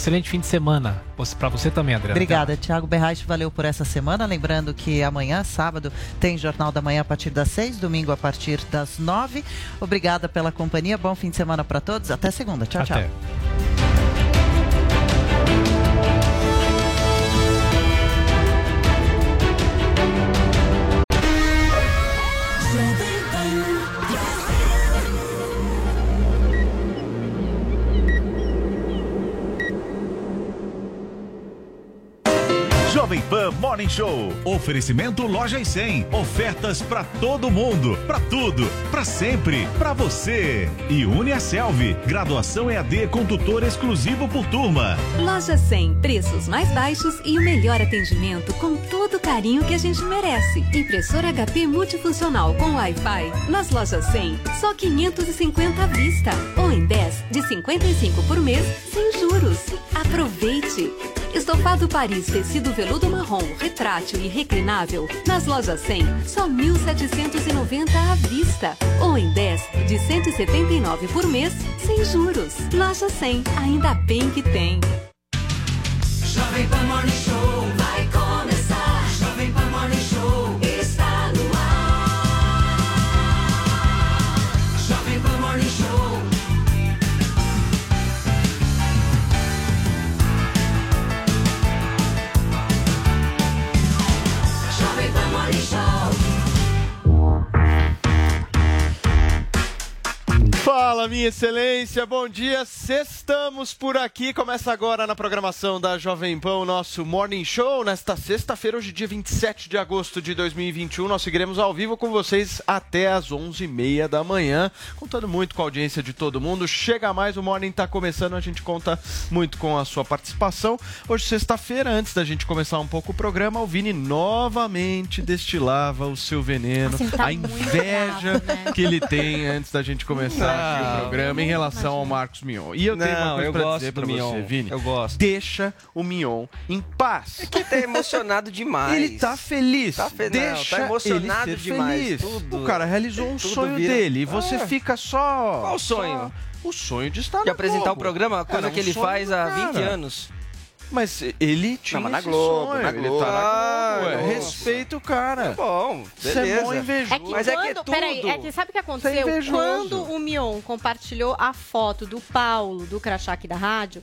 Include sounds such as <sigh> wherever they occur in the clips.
Excelente fim de semana. Para você também, Adriana. Obrigada, Tiago Berraich. Valeu por essa semana. Lembrando que amanhã, sábado, tem Jornal da Manhã a partir das seis, domingo a partir das nove. Obrigada pela companhia. Bom fim de semana para todos. Até segunda. Tchau, Até. tchau. Jovem Pan Morning Show. Oferecimento Loja e 100. Ofertas para todo mundo, para tudo, para sempre, para você. E Uniaselv. Graduação EAD com tutor exclusivo por turma. Loja 100. Preços mais baixos e o melhor atendimento com todo o carinho que a gente merece. Impressora HP multifuncional com Wi-Fi. Nas lojas 100, só 550 à vista. Ou em 10 de 55 por mês, sem juros. Aproveite! Estofado Paris tecido veludo marrom, retrátil e reclinável. Nas lojas 100, só 1.790 à vista. Ou em 10 de 179 por mês, sem juros. Loja 100, ainda bem que tem. Jovem Pan Morning Show Fala, minha excelência, bom dia. Estamos por aqui. Começa agora na programação da Jovem Pan o nosso Morning Show. Nesta sexta-feira, hoje, dia 27 de agosto de 2021, nós seguiremos ao vivo com vocês até às 11h30 da manhã, contando muito com a audiência de todo mundo. Chega mais, o Morning está começando, a gente conta muito com a sua participação. Hoje, sexta-feira, antes da gente começar um pouco o programa, o Vini novamente destilava o seu veneno, Assim, tá a inveja bravo, né? que ele tem antes da gente começar aqui o programa em relação ao Marcos Mion. E eu tenho uma coisa eu pra gosto dizer do pra Mion. você, Vini. Eu gosto. Deixa o Mion em paz. Que tá emocionado demais. Ele tá feliz. Tá fe- não, Deixa tá emocionado ele ser demais. feliz. Tudo- o cara realizou um tudo sonho vira- dele e você Ah. fica só. Qual o sonho? só O sonho de estar De na apresentar Globo. o programa, coisa Cara, que um ele sonho faz do há cara. 20 anos. Mas ele tinha mas na esse Globo, sonho, na Ele Globo. tá na Globo. Ah, é. nossa. Respeita o cara. Bom, Você é beleza. mó invejoso. É que Mas é que é quando, peraí, tudo. é que sabe o que é aconteceu? Quando o Mion compartilhou a foto do Paulo, do crachá aqui da rádio,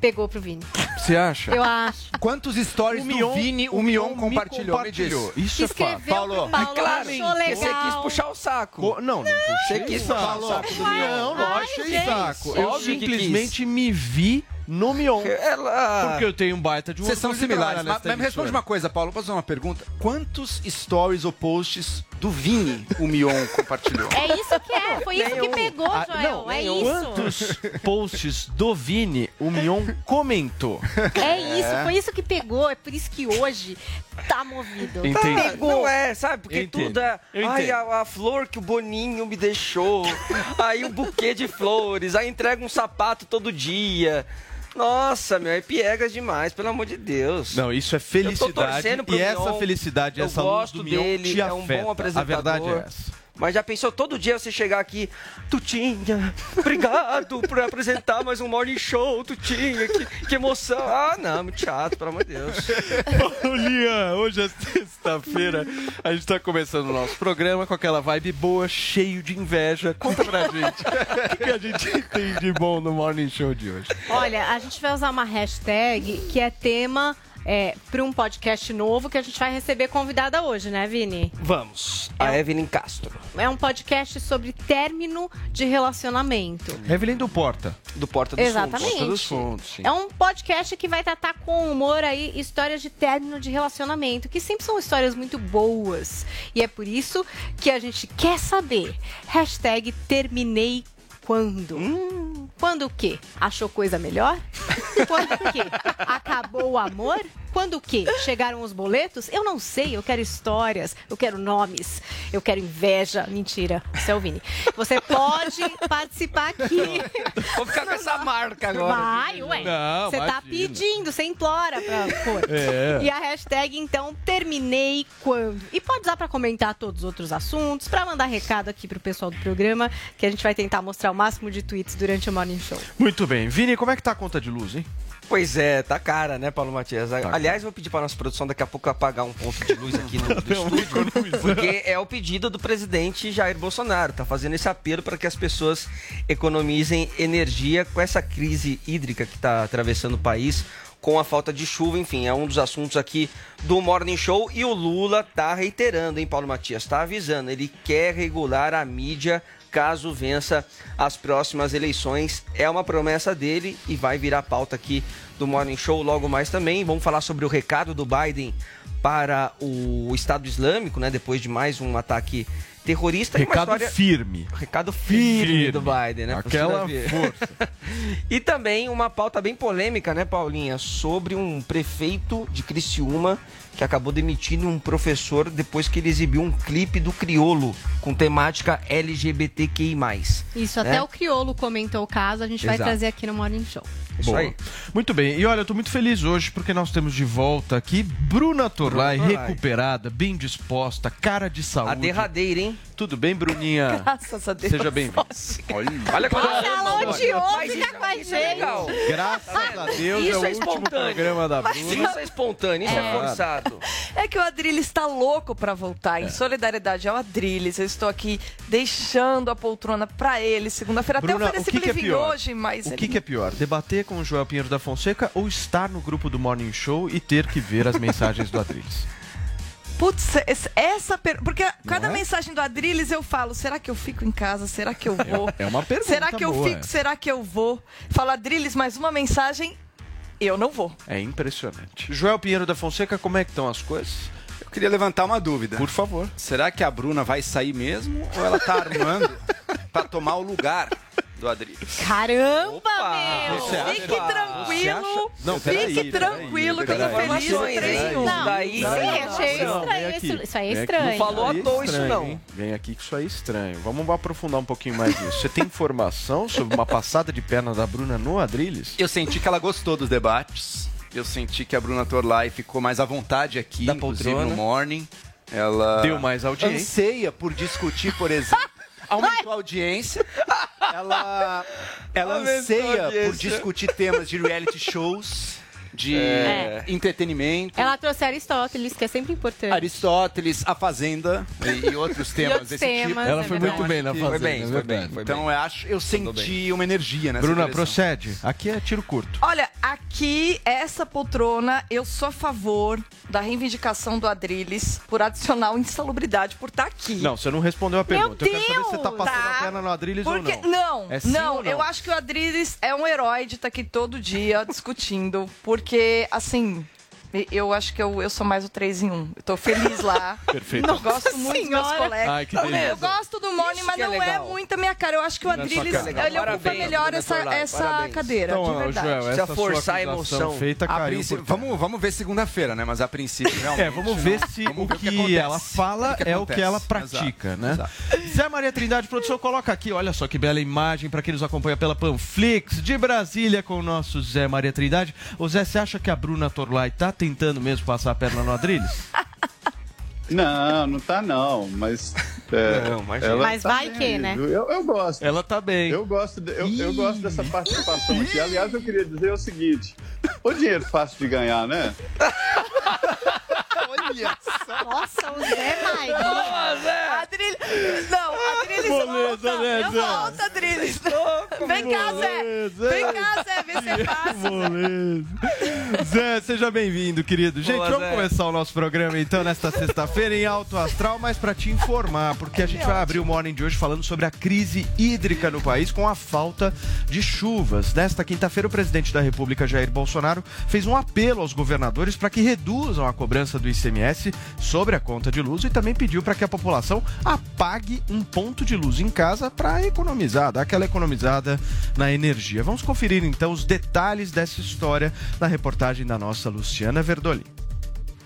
pegou pro Vini. Você acha? Eu acho. Quantos stories O Mion- do Vini o o Mion Mion me compartilhou? Me compartilhou. Isso é Escreveu fato. Paulo, Paulo, Claro, achou porque você legal. quis puxar o saco. Co- Não, não puxei Você quis o puxar o saco do Mion. Não, não achei saco. Eu simplesmente me vi no Mion. Ela... Porque eu tenho um baita de um Vocês são similares. Mas, mas me responde uma coisa, Paulo. Posso fazer uma pergunta? Quantos stories ou posts do Vini o Mion compartilhou? É isso que é, foi isso que pegou, Ah, Joel. não, é nenhum. isso. Quantos posts do Vini o Mion comentou? É isso, foi isso que pegou. É por isso que hoje tá movido. Entendi. Tá, Pegou. não é, sabe? Porque entendo. tudo é. Ai, a, a flor que o Boninho me deixou. aí o buquê de flores. Aí entrega um sapato todo dia. Nossa, meu, é piegas demais, pelo amor de Deus. Não, isso é felicidade. torcendo pro E essa felicidade, Eu essa luz gosto do Mion dele, te é um bom afeta. A apresentador. verdade é essa. Mas já pensou todo dia você chegar aqui, Tutinha, obrigado por apresentar mais um morning show, Tutinha, que, que emoção. Ah, não, muito chato, pelo amor de Deus. <laughs> Ô, Lian, hoje é sexta-feira. A gente tá começando o nosso programa com aquela vibe boa, cheio de inveja. Conta pra gente. <laughs> O que, que a gente tem de bom no Morning Show de hoje? Olha, a gente vai usar uma hashtag que é tema é, para um podcast novo que a gente vai receber convidada hoje, né, Vini? Vamos, a Evelyn Castro, É um podcast sobre término de relacionamento. Evelyn do Porta. do Porta dos Exatamente. Porta dos Fundos, sim. É um podcast que vai tratar com humor aí histórias de término de relacionamento, que sempre são histórias muito boas. E é por isso que a gente quer saber. Hashtag terminei quando? Quando o quê? Achou coisa melhor? <laughs> Quando o quê? Acabou o amor? Quando o quê? Chegaram os boletos? Eu não sei, eu quero histórias, eu quero nomes, eu quero inveja. Mentira, isso é o Vini. Você pode participar aqui. Vou ficar com essa marca agora. Vai, ué. Não, Você tá imagina. pedindo, você implora pra pôr. É. E a hashtag, então, terminei quando. E pode usar pra comentar todos os outros assuntos, pra mandar recado aqui pro pessoal do programa, que a gente vai tentar mostrar o máximo de tweets durante o Morning Show. Muito bem. Vini, como é que tá a conta de luz, hein? Pois é, tá cara, né, Paulo Matias? Aliás, vou pedir para nossa produção daqui a pouco apagar um ponto de luz aqui no, <laughs> do estúdio, porque é o pedido do presidente Jair Bolsonaro. Tá fazendo esse apelo para que as pessoas economizem energia com essa crise hídrica que está atravessando o país. Com a falta de chuva, enfim, é um dos assuntos aqui do Morning Show. E o Lula tá reiterando, hein, Paulo Matias? Tá avisando, ele quer regular a mídia caso vença as próximas eleições. É uma promessa dele e vai virar pauta aqui do Morning Show logo mais também. Vamos falar sobre o recado do Biden para o Estado Islâmico, né? Depois de mais um ataque terrorista. e uma Recado história- firme. Recado firme, Firme. do Biden, né? Aquela força. <laughs> e também uma pauta bem polêmica, né, Paulinha? Sobre um prefeito de Criciúma que acabou demitindo um professor depois que ele exibiu um clipe do Criolo com temática LGBTQI+. Isso, né? até o Criolo comentou o caso, a gente vai Exato. trazer aqui no Morning Show. Isso Boa. aí. Muito bem. E olha, eu tô muito feliz hoje porque nós temos de volta aqui Bruna Torlai, Bruna Torlai. recuperada, bem disposta, cara de saúde. A derradeira, hein? Tudo bem, Bruninha? Graças a Deus. Seja bem-vinda. Olha, Olha quando ela Olha, odiou ficar com a é gente. legal. Graças a Deus Isso é o é último espontâneo. programa da Mas Bruna. isso é espontâneo, isso é, forçado. É que o Adrilles está louco para voltar. É. Em solidariedade ao Adrilles, eu estou aqui deixando a poltrona para ele. Segunda-feira até ofereci o que que ele é vir pior? hoje, mas O ele- que, que é pior? Debater com o Joel Pinheiro da Fonseca ou estar no grupo do Morning Show e ter que ver as mensagens do Adriles? Putz, essa per... Porque cada é? mensagem do Adrilles eu falo, será que eu fico em casa? Será que eu vou? É uma pergunta será que eu boa fico? Será que eu vou? Fala, Adrilles, mais uma mensagem, eu não vou. É impressionante. Joel Pinheiro da Fonseca, como é que estão as coisas? eu queria levantar uma dúvida. Por favor. Será que a Bruna vai sair mesmo ou ela tá armando <laughs> pra tomar o lugar do Adriles? Caramba, Opa, meu! você acha? Fique tranquilo. Não, Fique peraí, peraí, tranquilo que eu tô feliz no Informações, 3 em 1. hein? Não, Daí- não, Não, sim, não, achei não, estranho. Isso, isso aí é aqui. estranho. Não falou à é toa isso, não. hein? Vem aqui que isso aí é estranho. Vamos aprofundar um pouquinho mais nisso. Você tem informação sobre uma passada de perna da Bruna no Adriles? Eu senti que ela gostou dos debates. Eu senti que a Bruna Torlai ficou mais à vontade aqui, Da inclusive poltrona. no Morning. Ela Deu mais audiência. anseia por discutir, por <laughs> exemplo. Aumentou a audiência. Ela, ela Aumentou a anseia por audiência. discutir temas de reality shows, de É. entretenimento. Ela trouxe Aristóteles, que é sempre importante. Aristóteles, A Fazenda e, e outros <laughs> temas outros desse temas, tipo. Ela é foi muito verdade. bem na Foi Foi fazenda, bem, é foi bem, foi Então bem. eu acho, eu senti uma energia nessa Bruna, direção. procede. Aqui é tiro curto. Olha, aqui, essa poltrona, eu sou a favor da reivindicação do Adrilles por adicional insalubridade por estar aqui. Não, você não respondeu a pergunta. eu quero saber se você tá Deus! passando Tá. a perna no Adriles Porque, ou não. não, É não, ou não? eu acho que o Adrilles é um herói de estar aqui todo dia discutindo, porque, assim, eu acho que eu, eu sou mais o 3 em 1. Eu tô feliz lá. <laughs> Perfeito. Eu gosto muito dos meus colegas. Ai, que delícia. eu gosto do Isso mas que é não é legal. muito a minha cara. Eu acho que o Não é cara. ele ocupa melhor essa, essa parabéns. cadeira, de Então, verdade. Joel, essa forçar a emoção. feita A princípio- por vamos, vamos ver segunda-feira, né? Mas a princípio, <laughs> realmente. É, vamos ver se Vamos o ver que, acontece. ela fala O que é o que ela pratica, Exato, né? exato. Zé Maria Trindade, produção, coloca aqui, olha só que bela imagem para quem nos acompanha pela Panflix de Brasília com o nosso Zé Maria Trindade. Ô Zé, você acha que a Bruna Torlai tá tentando mesmo passar a perna no Adriles? <laughs> Não, não tá não, mas. é, Não, mas- ela Mas tá vai bem que, né? Eu, eu gosto. Ela tá bem. Eu gosto, de- eu, eu gosto dessa participação aqui. Aliás, eu queria dizer o seguinte: o dinheiro fácil de ganhar, né? <laughs> Nossa, o Zé Maria. Adrilles, não, Adrilles Moleza, volta. né, Eu Zé? volto, Adrilles. Vem cá, Zé. Vem cá, Zé, vê se é fácil. Beleza. Zé, seja bem-vindo, querido. Gente, Boa, vamos Zé. começar o nosso programa então nesta sexta-feira em Alto Astral, mas para te informar, porque a gente vai abrir o Morning de hoje falando sobre a crise hídrica no país com a falta de chuvas. Nesta quinta-feira, o presidente da República, Jair Bolsonaro, fez um apelo aos governadores para que reduzam a cobrança do ICMS sobre a conta de luz e também pediu para que a população apague um ponto de luz em casa para economizar, dar aquela economizada na energia. Vamos conferir então os detalhes dessa história na reportagem da nossa Luciana Verdolin.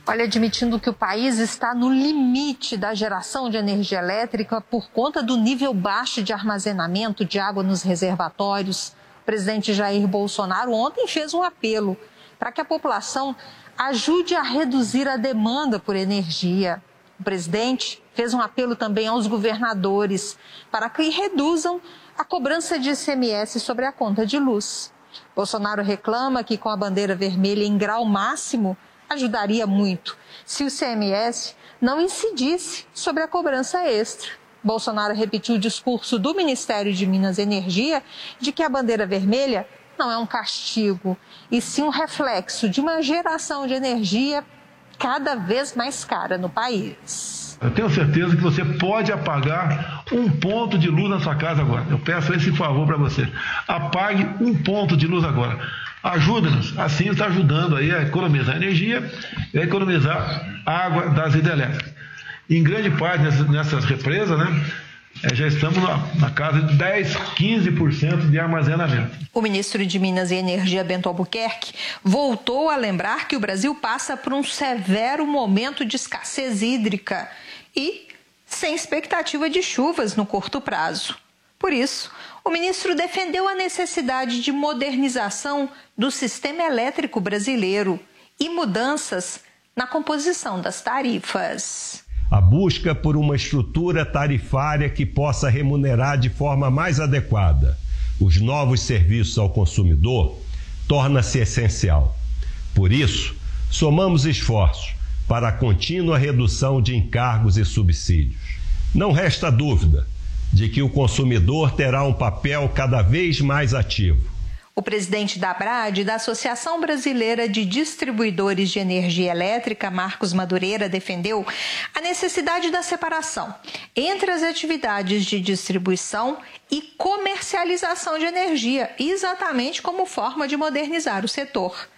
Olha, admitindo que o país está no limite da geração de energia elétrica por conta do nível baixo de armazenamento de água nos reservatórios, o presidente Jair Bolsonaro ontem fez um apelo para que a população ajude a reduzir a demanda por energia. O presidente fez um apelo também aos governadores para que reduzam a cobrança de ICMS sobre a conta de luz. Bolsonaro reclama que com a bandeira vermelha em grau máximo ajudaria muito se o CMS não incidisse sobre a cobrança extra. Bolsonaro repetiu o discurso do Ministério de Minas e Energia de que a bandeira vermelha não é um castigo, e sim um reflexo de uma geração de energia cada vez mais cara no país. Eu tenho certeza que você pode apagar um ponto de luz na sua casa agora. Eu peço esse favor para você. Apague um ponto de luz agora. Ajuda-nos. Assim está ajudando aí a economizar energia e a economizar água das hidrelétricas. Em grande parte nessas, nessas represas, né? É, já estamos na, na, casa de 10, 15% de armazenamento. O ministro de Minas e Energia, Bento Albuquerque, voltou a lembrar que o Brasil passa por um severo momento de escassez hídrica e sem expectativa de chuvas no curto prazo. Por isso, o ministro defendeu a necessidade de modernização do sistema elétrico brasileiro e mudanças na composição das tarifas. A busca por uma estrutura tarifária que possa remunerar de forma mais adequada os novos serviços ao consumidor torna-se essencial. Por isso, somamos esforços para a contínua redução de encargos e subsídios. Não resta dúvida de que o consumidor terá um papel cada vez mais ativo o presidente da ABRAD, da Associação Brasileira de Distribuidores de Energia Elétrica, Marcos Madureira, defendeu a necessidade da separação entre as atividades de distribuição e comercialização de energia, exatamente como forma de modernizar o setor.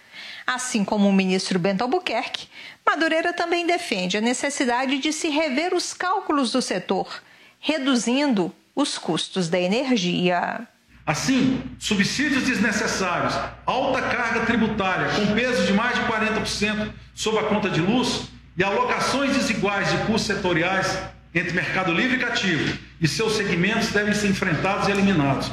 Assim como o ministro Bento Albuquerque, Madureira também defende a necessidade de se rever os cálculos do setor, reduzindo os custos da energia. Assim, subsídios desnecessários, alta carga tributária com peso de mais de 40% sobre a conta de luz e alocações desiguais de custos setoriais entre mercado livre e cativo e seus segmentos devem ser enfrentados e eliminados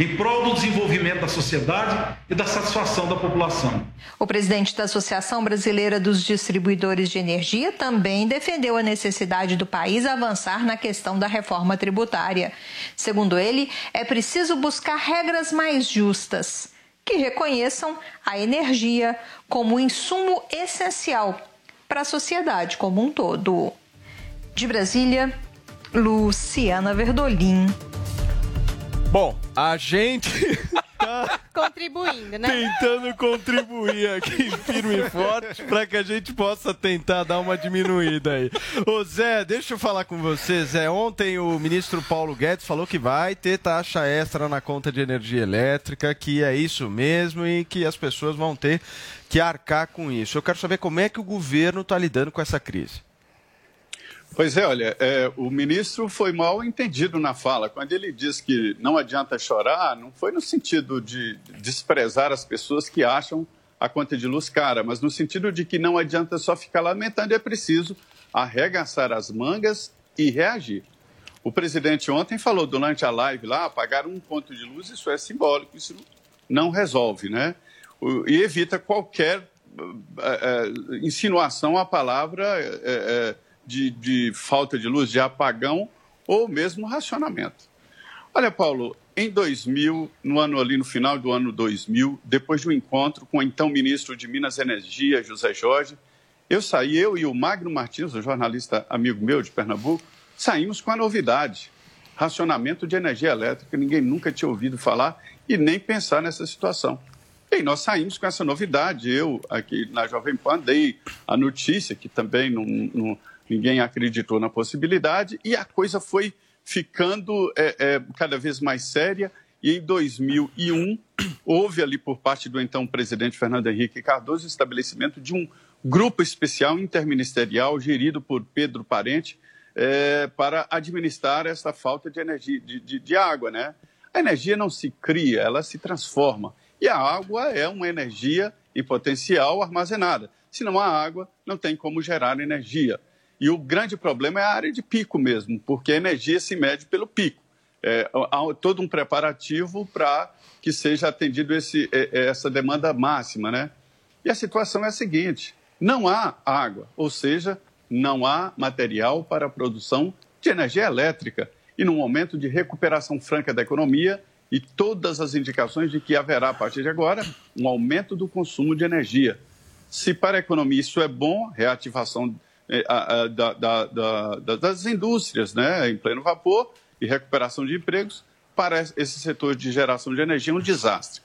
em prol do desenvolvimento da sociedade e da satisfação da população. O presidente da Associação Brasileira dos Distribuidores de Energia também defendeu a necessidade do país avançar na questão da reforma tributária. Segundo ele, é preciso buscar regras mais justas que reconheçam a energia como insumo essencial para a sociedade como um todo. De Brasília, Luciana Verdolim. Bom, a gente tá <laughs> contribuindo, né? Tentando contribuir aqui firme e forte para que a gente possa tentar dar uma diminuída aí. Ô Zé, deixa eu falar com você, Zé. Ontem o ministro Paulo Guedes falou que vai ter taxa extra na conta de energia elétrica, que é isso mesmo e que as pessoas vão ter que arcar com isso. Eu quero saber como é que o governo está lidando com essa crise. Pois é, olha, é, o ministro foi mal entendido na fala. Quando ele diz que não adianta chorar, não foi no sentido de desprezar as pessoas que acham a conta de luz cara, mas no sentido de que não adianta só ficar lamentando, é preciso arregaçar as mangas e reagir. O presidente ontem falou durante a live lá, pagar um ponto de luz, isso é simbólico, isso não resolve, né? E evita qualquer é, insinuação à palavra. É, de, de falta de luz, de apagão ou mesmo racionamento. Olha, Paulo, em 2000, no ano ali no final do ano 2000, depois de um encontro com o então ministro de Minas e Energia, José Jorge, eu saí, eu e o Magno Martins, um jornalista amigo meu de Pernambuco, saímos com a novidade: racionamento de energia elétrica. Ninguém nunca tinha ouvido falar e nem pensar nessa situação. E nós saímos com essa novidade. Eu, aqui na Jovem Pan, dei a notícia, que também não, não, ninguém acreditou na possibilidade e a coisa foi ficando é, é, cada vez mais séria. E em 2001, houve ali por parte do então presidente Fernando Henrique Cardoso o estabelecimento de um grupo especial interministerial gerido por Pedro Parente é, para administrar essa falta de energia, de, de, de água, né? A energia não se cria, ela se transforma. E a água é uma energia em potencial armazenada. Se não há água, não tem como gerar energia. E o grande problema é a área de pico mesmo, porque a energia se mede pelo pico. É, há todo um preparativo para que seja atendido esse, é, é, essa demanda máxima, né? E a situação é a seguinte: não há água, ou seja, não há material para a produção de energia elétrica. E num momento de recuperação franca da economia, e todas as indicações de que haverá, a partir de agora, um aumento do consumo de energia. Se para a economia isso é bom, reativação da- da- da- da- das indústrias né, em pleno vapor e recuperação de empregos, para esse setor de geração de energia é um desastre.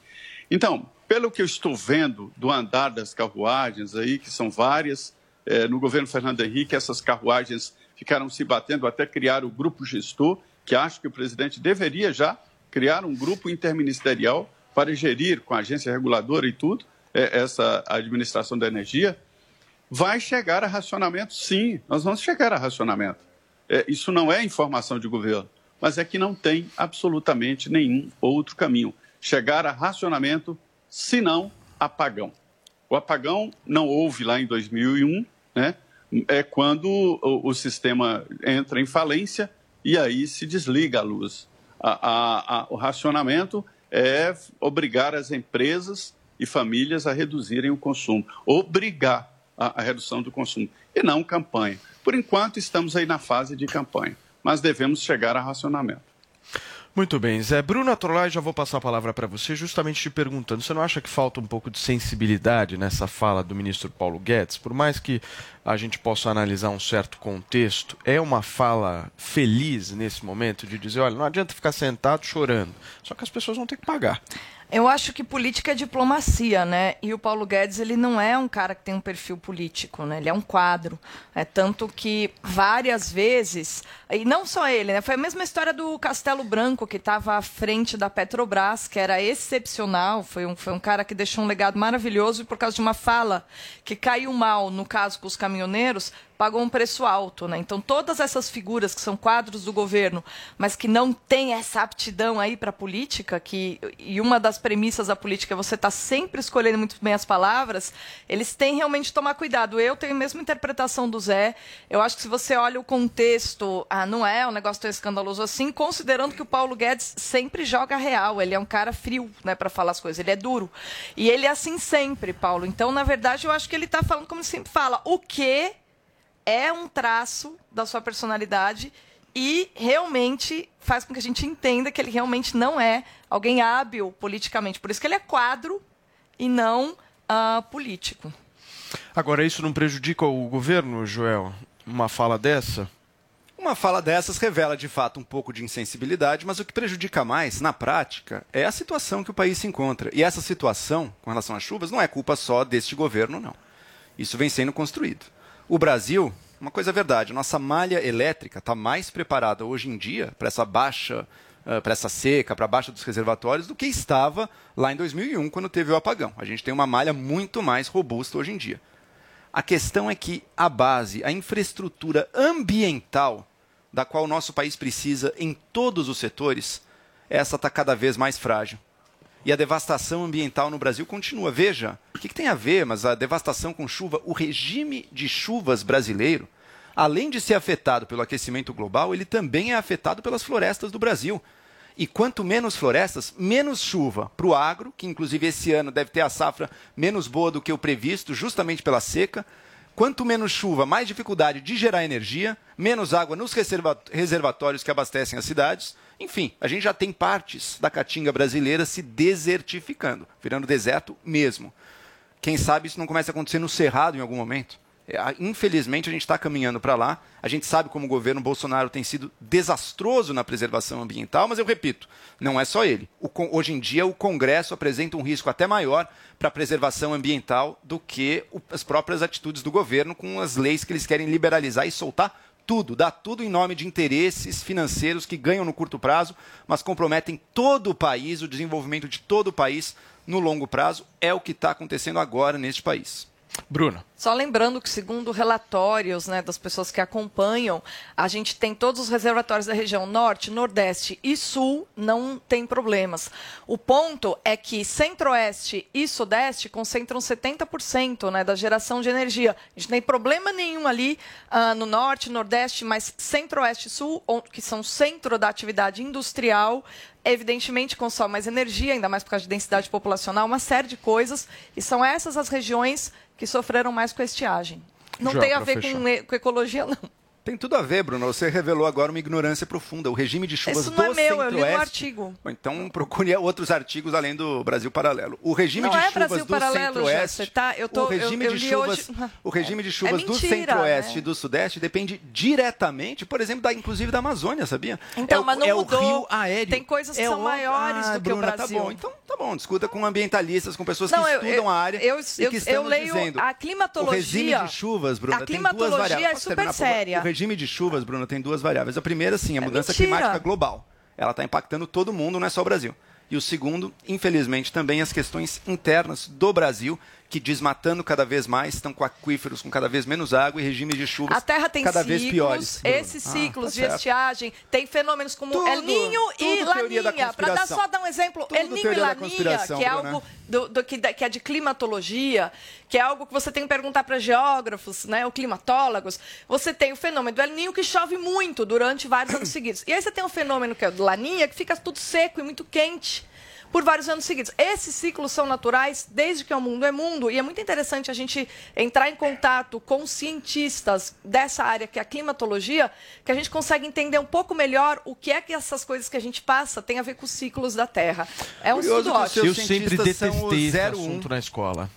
Então, pelo que eu estou vendo do andar das carruagens aí, que são várias, eh, no governo Fernando Henrique, essas carruagens ficaram se batendo até criar o grupo gestor, que acho que o presidente deveria já criar um grupo interministerial para gerir com a agência reguladora e tudo essa administração da energia. Vai chegar a racionamento, sim, nós vamos chegar a racionamento. Eh, isso não é informação de governo, mas é que não tem absolutamente nenhum outro caminho. Chegar a racionamento, se não apagão. O apagão não houve lá em 2001, né? É quando o, o sistema entra em falência e aí se desliga a luz. A- a- a- o racionamento é obrigar as empresas e famílias a reduzirem o consumo, obrigar a, a redução do consumo, e não campanha. Por enquanto, estamos aí na fase de campanha, mas devemos chegar a racionamento. Muito bem, Zé. Bruno Atrolai, já vou passar a palavra para você, justamente te perguntando: você não acha que falta um pouco de sensibilidade nessa fala do ministro Paulo Guedes? Por mais que a gente possa analisar um certo contexto, é uma fala feliz nesse momento de dizer: olha, não adianta ficar sentado chorando, só que as pessoas vão ter que pagar. Eu acho que política é diplomacia, né? E o Paulo Guedes, ele não é um cara que tem um perfil político, né? Ele é um quadro. É tanto que várias vezes, e não só ele, né? Foi a mesma história do Castelo Branco, que estava à frente da Petrobras, que era excepcional. Foi um, foi um cara que deixou um legado maravilhoso e por causa de uma fala que caiu mal, no caso com os caminhoneiros, pagou um preço alto, né? Então todas essas figuras que são quadros do governo, mas que não têm essa aptidão aí para política, que e uma das premissas da política é você estar sempre escolhendo muito bem as palavras, eles têm realmente que tomar cuidado. Eu tenho a mesma interpretação do Zé. Eu acho que se você olha o contexto, ah, não é um negócio tão escandaloso assim, considerando que o Paulo Guedes sempre joga real, ele é um cara frio, né, para falar as coisas, ele é duro. E ele é assim sempre, Paulo. Então, na verdade, eu acho que ele está falando como sempre fala, o que é um traço da sua personalidade e realmente faz com que a gente entenda que ele realmente não é alguém hábil politicamente. Por isso que ele é quadro e não ah, político. Agora, isso não prejudica o governo, Joel? Uma fala dessa? Uma fala dessas revela de fato um pouco de insensibilidade, mas o que prejudica mais, na prática, é a situação que o país se encontra. E essa situação, com relação às chuvas, não é culpa só deste governo, não. Isso vem sendo construído. O Brasil, uma coisa é verdade, nossa malha elétrica está mais preparada hoje em dia para essa baixa, uh, para essa seca, para a baixa dos reservatórios, do que estava lá em 2001, quando teve o apagão. A gente tem uma malha muito mais robusta hoje em dia. A questão é que a base, a infraestrutura ambiental da qual o nosso país precisa em todos os setores, essa está cada vez mais frágil. E a devastação ambiental no Brasil continua. Veja, o que, que tem a ver, mas a devastação com chuva, o regime de chuvas brasileiro, além de ser afetado pelo aquecimento global, ele também é afetado pelas florestas do Brasil. E quanto menos florestas, menos chuva para o agro, que inclusive esse ano deve ter a safra menos boa do que o previsto, justamente pela seca. Quanto menos chuva, mais dificuldade de gerar energia, menos água nos reserva reservatórios que abastecem as cidades. Enfim, a gente já tem partes da caatinga brasileira se desertificando, virando deserto mesmo. Quem sabe isso não começa a acontecer no Cerrado em algum momento? É, Infelizmente, a gente está caminhando para lá. A gente sabe como o governo Bolsonaro tem sido desastroso na preservação ambiental, mas eu repito, não é só ele. O hoje em dia, o Congresso apresenta um risco até maior para a preservação ambiental do que as próprias atitudes do governo com as leis que eles querem liberalizar e soltar tudo, dá tudo em nome de interesses financeiros que ganham no curto prazo, mas comprometem todo o país, o desenvolvimento de todo o país no longo prazo. É o que está acontecendo agora neste país. Bruna. Só lembrando que, segundo relatórios né, das pessoas que acompanham, a gente tem todos os reservatórios da região norte, nordeste e sul não tem problemas. O ponto é que centro-oeste e sudeste concentram 70% né, da geração de energia. A gente tem problema nenhum ali ah, no norte, nordeste, mas centro-oeste e sul, que são centro da atividade industrial, evidentemente consome mais energia, ainda mais por causa de densidade populacional, uma série de coisas, e são essas as regiões que sofreram mais com a estiagem. Não Joel, tem a ver com, com ecologia, não. Tem tudo a ver, Bruno. Você revelou agora uma ignorância profunda. O regime de chuvas Isso do não é meu, eu li Centro-Oeste. artigo. Então procure outros artigos além do Brasil Paralelo. O regime Não de é chuvas Brasil do Centro-Oeste. Tá? Eu tô- o regime eu- eu de chuvas, hoje- o regime de <laughs> É chuvas do mentira, Centro-Oeste né? e do Sudeste depende diretamente, por exemplo, da inclusive da Amazônia, sabia? Então, é mas não é mudou. o rio aéreo. Tem coisas que É são o- maiores ah, do que Bruna, o Brasil. Tá bom, então tá bom. Discuta com ambientalistas, com pessoas Não, que eu- estudam eu- a área eu- e eu- que estão eu nos leio dizendo. a climatologia- O regime de chuvas, Bruna, a tem duas climatologia variáveis. é super séria. O regime de chuvas, Bruna, tem duas variáveis. A primeira, sim, a mudança mentira. climática global. Ela está impactando todo mundo, não é só o Brasil. E o segundo, infelizmente, também as questões internas do Brasil, que desmatando cada vez mais, estão com aquíferos com cada vez menos água e regimes de chuvas A Terra tem cada ciclos, vez piores. Esses Ah, ciclos tá de certo. estiagem, tem fenômenos como Tudo, El Ninho e Laninha. Para dar só dar um exemplo, Tudo El Ninho e Laninha, que é Bruna. algo do, do que, que é de climatologia, que é algo que você tem que perguntar para geógrafos, né, ou climatólogos. Você tem o fenômeno do El Ninho que chove muito durante vários anos <coughs> seguidos. E aí você tem o fenômeno que é o do Laninha, que fica tudo seco e muito quente por vários anos seguidos. Esses ciclos são naturais desde que o mundo é mundo e é muito interessante a gente entrar em contato com cientistas dessa área que é a climatologia, que a gente consegue entender um pouco melhor o que é que essas coisas que a gente passa tem a ver com os ciclos da Terra. É um Curioso estudo que os ótimo. Eu sempre cientistas são o detestei esse 01. assunto na escola.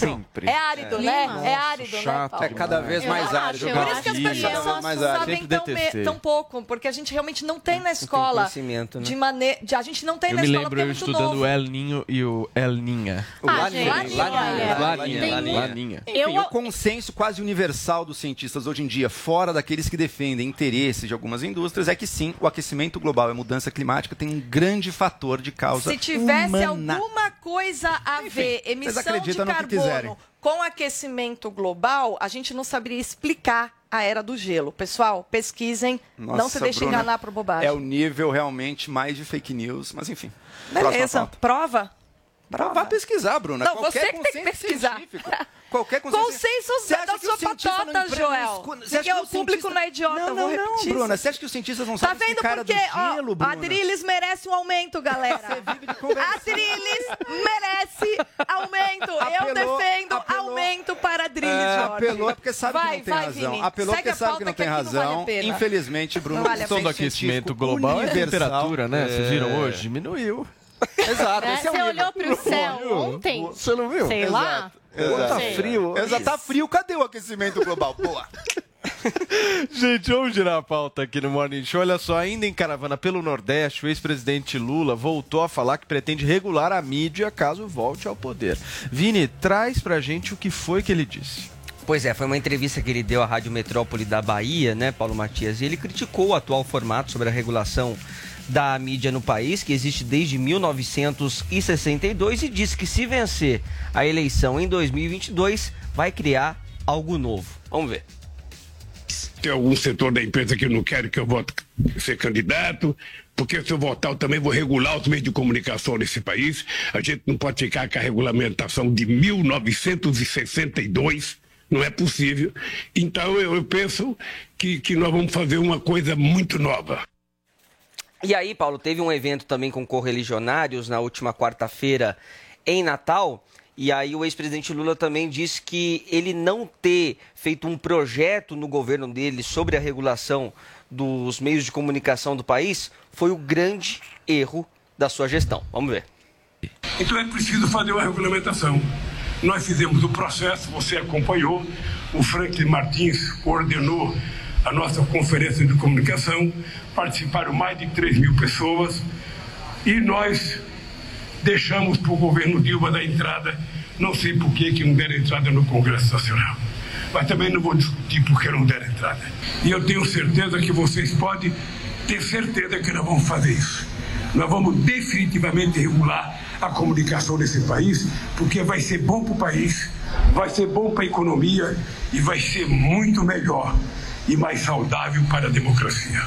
Sempre. É árido, né? é árido, né? chato Paulo? É cada vez Eu mais acho, árido. eu Por isso que as acho pessoas mais sabem tão, me- tão pouco, porque a gente realmente não tem na tem escola. conhecimento, né? De maneira, a gente não tem Eu na escola lembro porque é eu muito estudando novo. o El Ninho e o El Ninha. Ah, Laninha, Laninha, olha, Laninha, tem- Laninha. Laninha. Enfim, Eu- o consenso quase universal dos cientistas hoje em dia, fora daqueles que defendem interesses de algumas indústrias, é que sim, o aquecimento global e a mudança climática tem um grande fator de causa Se tivesse humana. alguma coisa a ver, emissão de carbono com aquecimento global, a gente não saberia explicar a era do gelo. Pessoal, pesquisem, não Nossa, se deixem Bruna, enganar por bobagem. É o nível realmente mais de fake news, mas enfim. Beleza, pauta. Prova? Vá pesquisar, Bruna. Não, Qualquer você que tem que pesquisar. Ququalquer consenso. Consenso Você da sua patota, Joel. você Porque acha que o público não é idiota, Não, eu não, vou não, Bruna. Você acha que os cientistas não Tá sabem vendo explicar por quê? do gelo, Ó, Bruna? a Drilis merece um aumento, <laughs> galera. A Drilis merece aumento. Eu Apelou, defendo apelou. aumento para a Drilis, É, Jorge. apelou porque sabe vai, que não tem vai, razão. Vini. Apelou Segue porque sabe que não tem razão. vale a pena. Infelizmente, Bruno, a questão do aquecimento global é a universal. temperatura, né? Vocês viram É. hoje? Diminuiu. Exato. Né? é o Você nível. olhou pro céu ontem? Você não viu? Sei lá. Exato. Tá frio. Exato, tá frio. Cadê o aquecimento global? Boa. <laughs> Gente, vamos girar a pauta aqui no Morning Show. Olha só, ainda em caravana pelo Nordeste, o ex-presidente Lula voltou a falar que pretende regular a mídia caso volte ao poder. Vini, traz pra gente o que foi que ele disse. Pois é, foi uma entrevista que ele deu à Rádio Metrópole da Bahia, né, Paulo Matias? E ele criticou o atual formato sobre a regulação da mídia no país, que existe desde 1962, e disse que se vencer a eleição em 2022, vai criar algo novo. Vamos ver. Tem algum setor da imprensa que não quer que eu vote ser candidato, porque se eu votar eu também vou regular os meios de comunicação nesse país. A gente não pode ficar com a regulamentação de 1962, não é possível. Então eu, eu penso que, que nós vamos fazer uma coisa muito nova. E aí, Paulo, teve um evento também com correligionários na última quarta-feira em Natal. E aí o ex-presidente Lula também disse que ele não ter feito um projeto no governo dele sobre a regulação dos meios de comunicação do país foi o grande erro da sua gestão. Vamos ver. Então é preciso fazer uma regulamentação. Nós fizemos o processo, você acompanhou, o Franklin Martins coordenou a nossa conferência de comunicação, participaram mais de 3 mil pessoas e nós deixamos para o governo Dilma dar entrada, não sei por que, que não deram entrada no Congresso Nacional. Mas também não vou discutir por que não deram entrada. E eu tenho certeza que vocês podem ter certeza que nós vamos fazer isso. Nós vamos definitivamente regular a comunicação nesse país, porque vai ser bom para o país, vai ser bom para a economia e vai ser muito melhor e mais saudável para a democracia.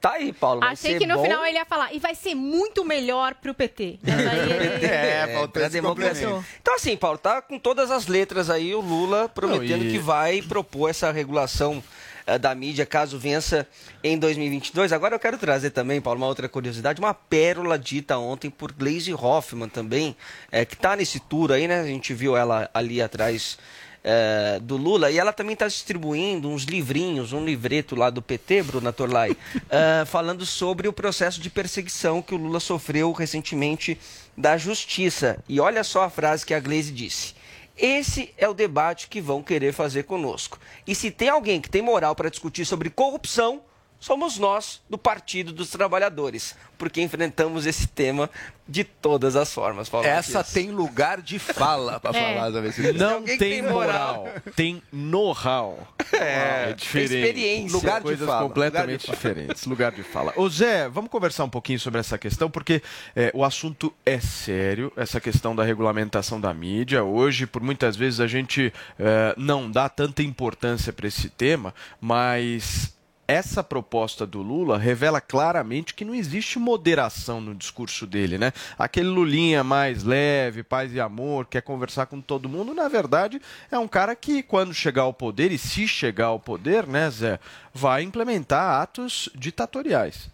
Tá aí, Paulo. vai Achei ser que no bom final ele ia falar, e vai ser muito melhor pro PT. Aí ele- É, faltou pra esse democracia. Então, assim, Paulo, tá com todas as letras aí o Lula prometendo Não, e- que vai propor essa regulação eh, da mídia caso vença em 2022. Agora eu quero trazer também, Paulo, uma outra curiosidade, uma pérola dita ontem por Glaze Hoffman também, eh, que tá nesse tour aí, né? A gente viu ela ali atrás eh, do Lula e ela também está distribuindo uns livrinhos, um livreto lá do PT, Bruna Torlai, <laughs> eh, falando sobre o processo de perseguição que o Lula sofreu recentemente da justiça. E olha só a frase que a Gleisi disse. Esse é o debate que vão querer fazer conosco. E se tem alguém que tem moral para discutir sobre corrupção, somos nós do Partido dos Trabalhadores, porque enfrentamos esse tema de todas as formas. Paulo Essa Matias. tem lugar de fala pra <laughs> É. falar talvez. Não alguém tem, tem moral. tem know-how. É, diferente. experiência. Lugar de coisas fala, completamente lugar de diferentes. Lugar de fala. Ô Zé, vamos conversar um pouquinho sobre essa questão, porque é, o assunto é sério, essa questão da regulamentação da mídia. Hoje, por muitas vezes, a gente é, não dá tanta importância para esse tema, mas essa proposta do Lula revela claramente que não existe moderação no discurso dele, né? Aquele Lulinha mais leve, paz e amor, quer conversar com todo mundo, na verdade, é um cara que quando chegar ao poder e se chegar ao poder, né, Zé, vai implementar atos ditatoriais.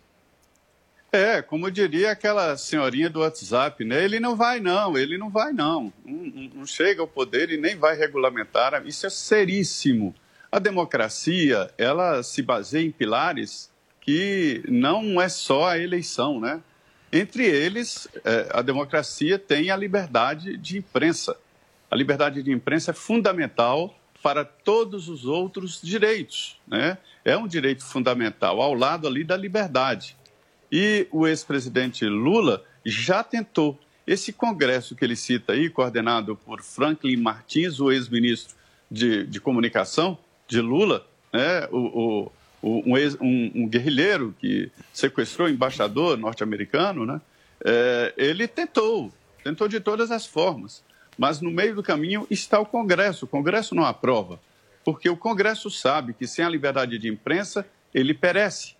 É, como diria aquela senhorinha do WhatsApp, né? Ele não vai, não, ele não vai, não. Não, não- chega ao poder e nem vai regulamentar. Isso é seríssimo. A democracia, ela se baseia em pilares que não é só a eleição, né? Entre eles, eh, a democracia tem a liberdade de imprensa. A liberdade de imprensa é fundamental para todos os outros direitos, né? É um direito fundamental, ao lado ali da liberdade. E o ex-presidente Lula já tentou. Esse congresso que ele cita aí, coordenado por Franklin Martins, o ex-ministro de, de comunicação de Lula, né, o, o- um, ex- um- um guerrilheiro que sequestrou o embaixador norte-americano, né, é, ele tentou, tentou de todas as formas. Mas no meio do caminho está o Congresso. O Congresso não aprova, porque o Congresso sabe que sem a liberdade de imprensa ele perece.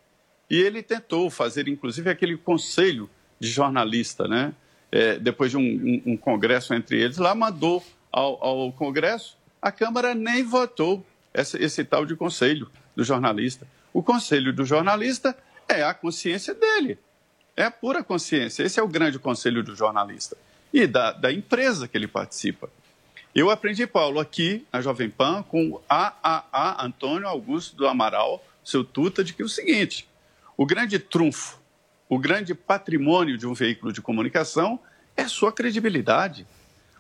E ele tentou fazer, inclusive, aquele conselho de jornalista, né? É, depois de um, um- um congresso entre eles, lá mandou ao, ao Congresso, a Câmara nem votou essa- esse tal de conselho do jornalista. O conselho do jornalista é a consciência dele, é a pura consciência. Esse é o grande conselho do jornalista e da, da empresa que ele participa. Eu aprendi, Paulo, aqui na Jovem Pan com AAA Antônio Augusto do Amaral, seu tuta, de que é o seguinte: o grande trunfo, o grande patrimônio de um veículo de comunicação é sua credibilidade.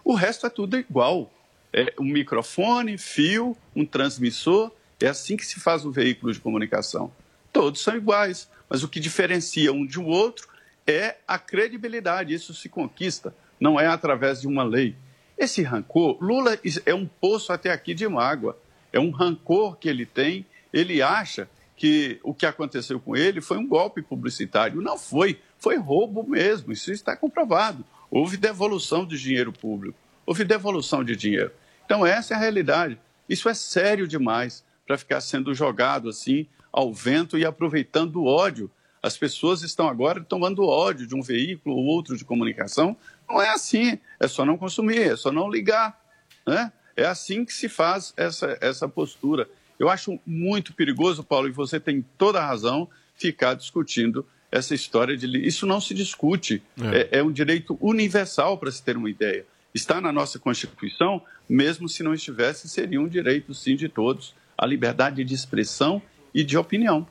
O resto é tudo igual. É um microfone, fio, um transmissor. É assim que se faz um veículo de comunicação. Todos são iguais, mas o que diferencia um de um outro é a credibilidade. Isso se conquista, não é através de uma lei. Esse rancor, Lula é um poço até aqui de mágoa. É um rancor que ele tem. Ele acha que o que aconteceu com ele foi um golpe publicitário. Não foi, foi roubo mesmo. Isso está comprovado. Houve devolução de dinheiro público, houve devolução de dinheiro. Então, essa é a realidade. Isso é sério demais para ficar sendo jogado assim ao vento e aproveitando o ódio. As pessoas estão agora tomando ódio de um veículo ou outro de comunicação. Não é assim. É só não consumir, é só não ligar. Né? É assim que se faz essa, essa postura. Eu acho muito perigoso, Paulo, e você tem toda a razão, ficar discutindo essa história de. Isso não se discute. É. É, é um direito universal, para se ter uma ideia. Está na nossa Constituição, mesmo se não estivesse, seria um direito, sim, de todos, a liberdade de expressão e de opinião.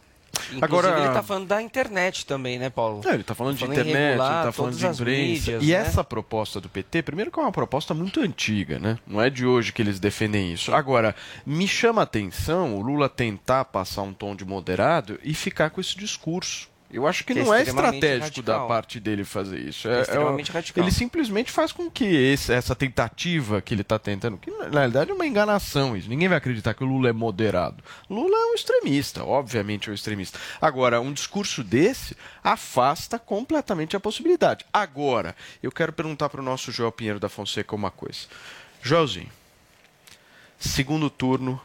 Inclusive, Agora- ele está falando da internet também, né, Paulo? É, ele está falando de em internet, ele regular está falando de imprensa. mídias, e né? essa proposta do PT, primeiro que é uma proposta muito antiga, né? Não é de hoje que eles defendem isso. Agora, me chama a atenção o Lula tentar passar um tom de moderado e ficar com esse discurso. Eu acho que, Que é não é extremamente estratégico da radical. parte dele fazer isso. É extremamente radical. Ele simplesmente faz com que esse- essa tentativa que ele está tentando, que na realidade é uma enganação isso. Ninguém vai acreditar que o Lula é moderado. Lula é um extremista, obviamente é um extremista. Agora, um discurso desse afasta completamente a possibilidade. Agora, eu quero perguntar para o nosso Joel Pinheiro da Fonseca uma coisa. Joelzinho, segundo turno,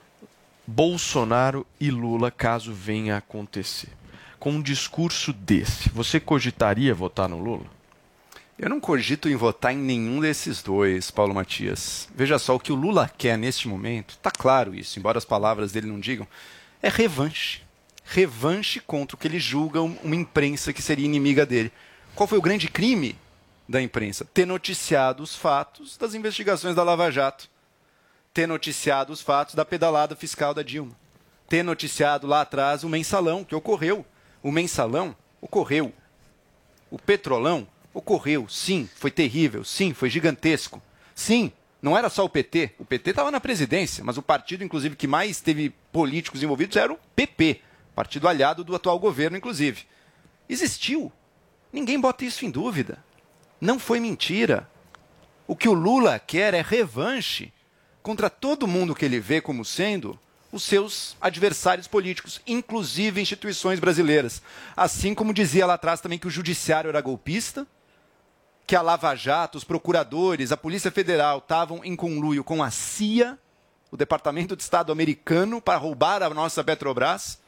Bolsonaro e Lula, caso venha a acontecer. Com um discurso desse, você cogitaria votar no Lula? Eu não cogito em votar em nenhum desses dois, Paulo Matias. Veja só, o que o Lula quer neste momento, tá claro isso, embora as palavras dele não digam, é revanche. Revanche contra o que ele julga um- uma imprensa que seria inimiga dele. Qual foi o grande crime da imprensa? Ter noticiado os fatos das investigações da Lava Jato. ter noticiado os fatos da pedalada fiscal da Dilma. Ter noticiado lá atrás o mensalão que ocorreu. O mensalão ocorreu. O petrolão ocorreu. Sim, foi terrível. Sim, foi gigantesco. Sim, não era só o PT. O PT estava na presidência, mas o partido, inclusive, que mais teve políticos envolvidos era o PP, partido aliado do atual governo, inclusive. Existiu. Ninguém bota isso em dúvida. Não foi mentira. O que o Lula quer é revanche contra todo mundo que ele vê como sendo os seus adversários políticos, inclusive instituições brasileiras. Assim como dizia lá atrás também que o judiciário era golpista, que a Lava Jato, os procuradores, a Polícia Federal estavam em conluio com a CIA, o Departamento de Estado americano, para roubar a nossa Petrobras.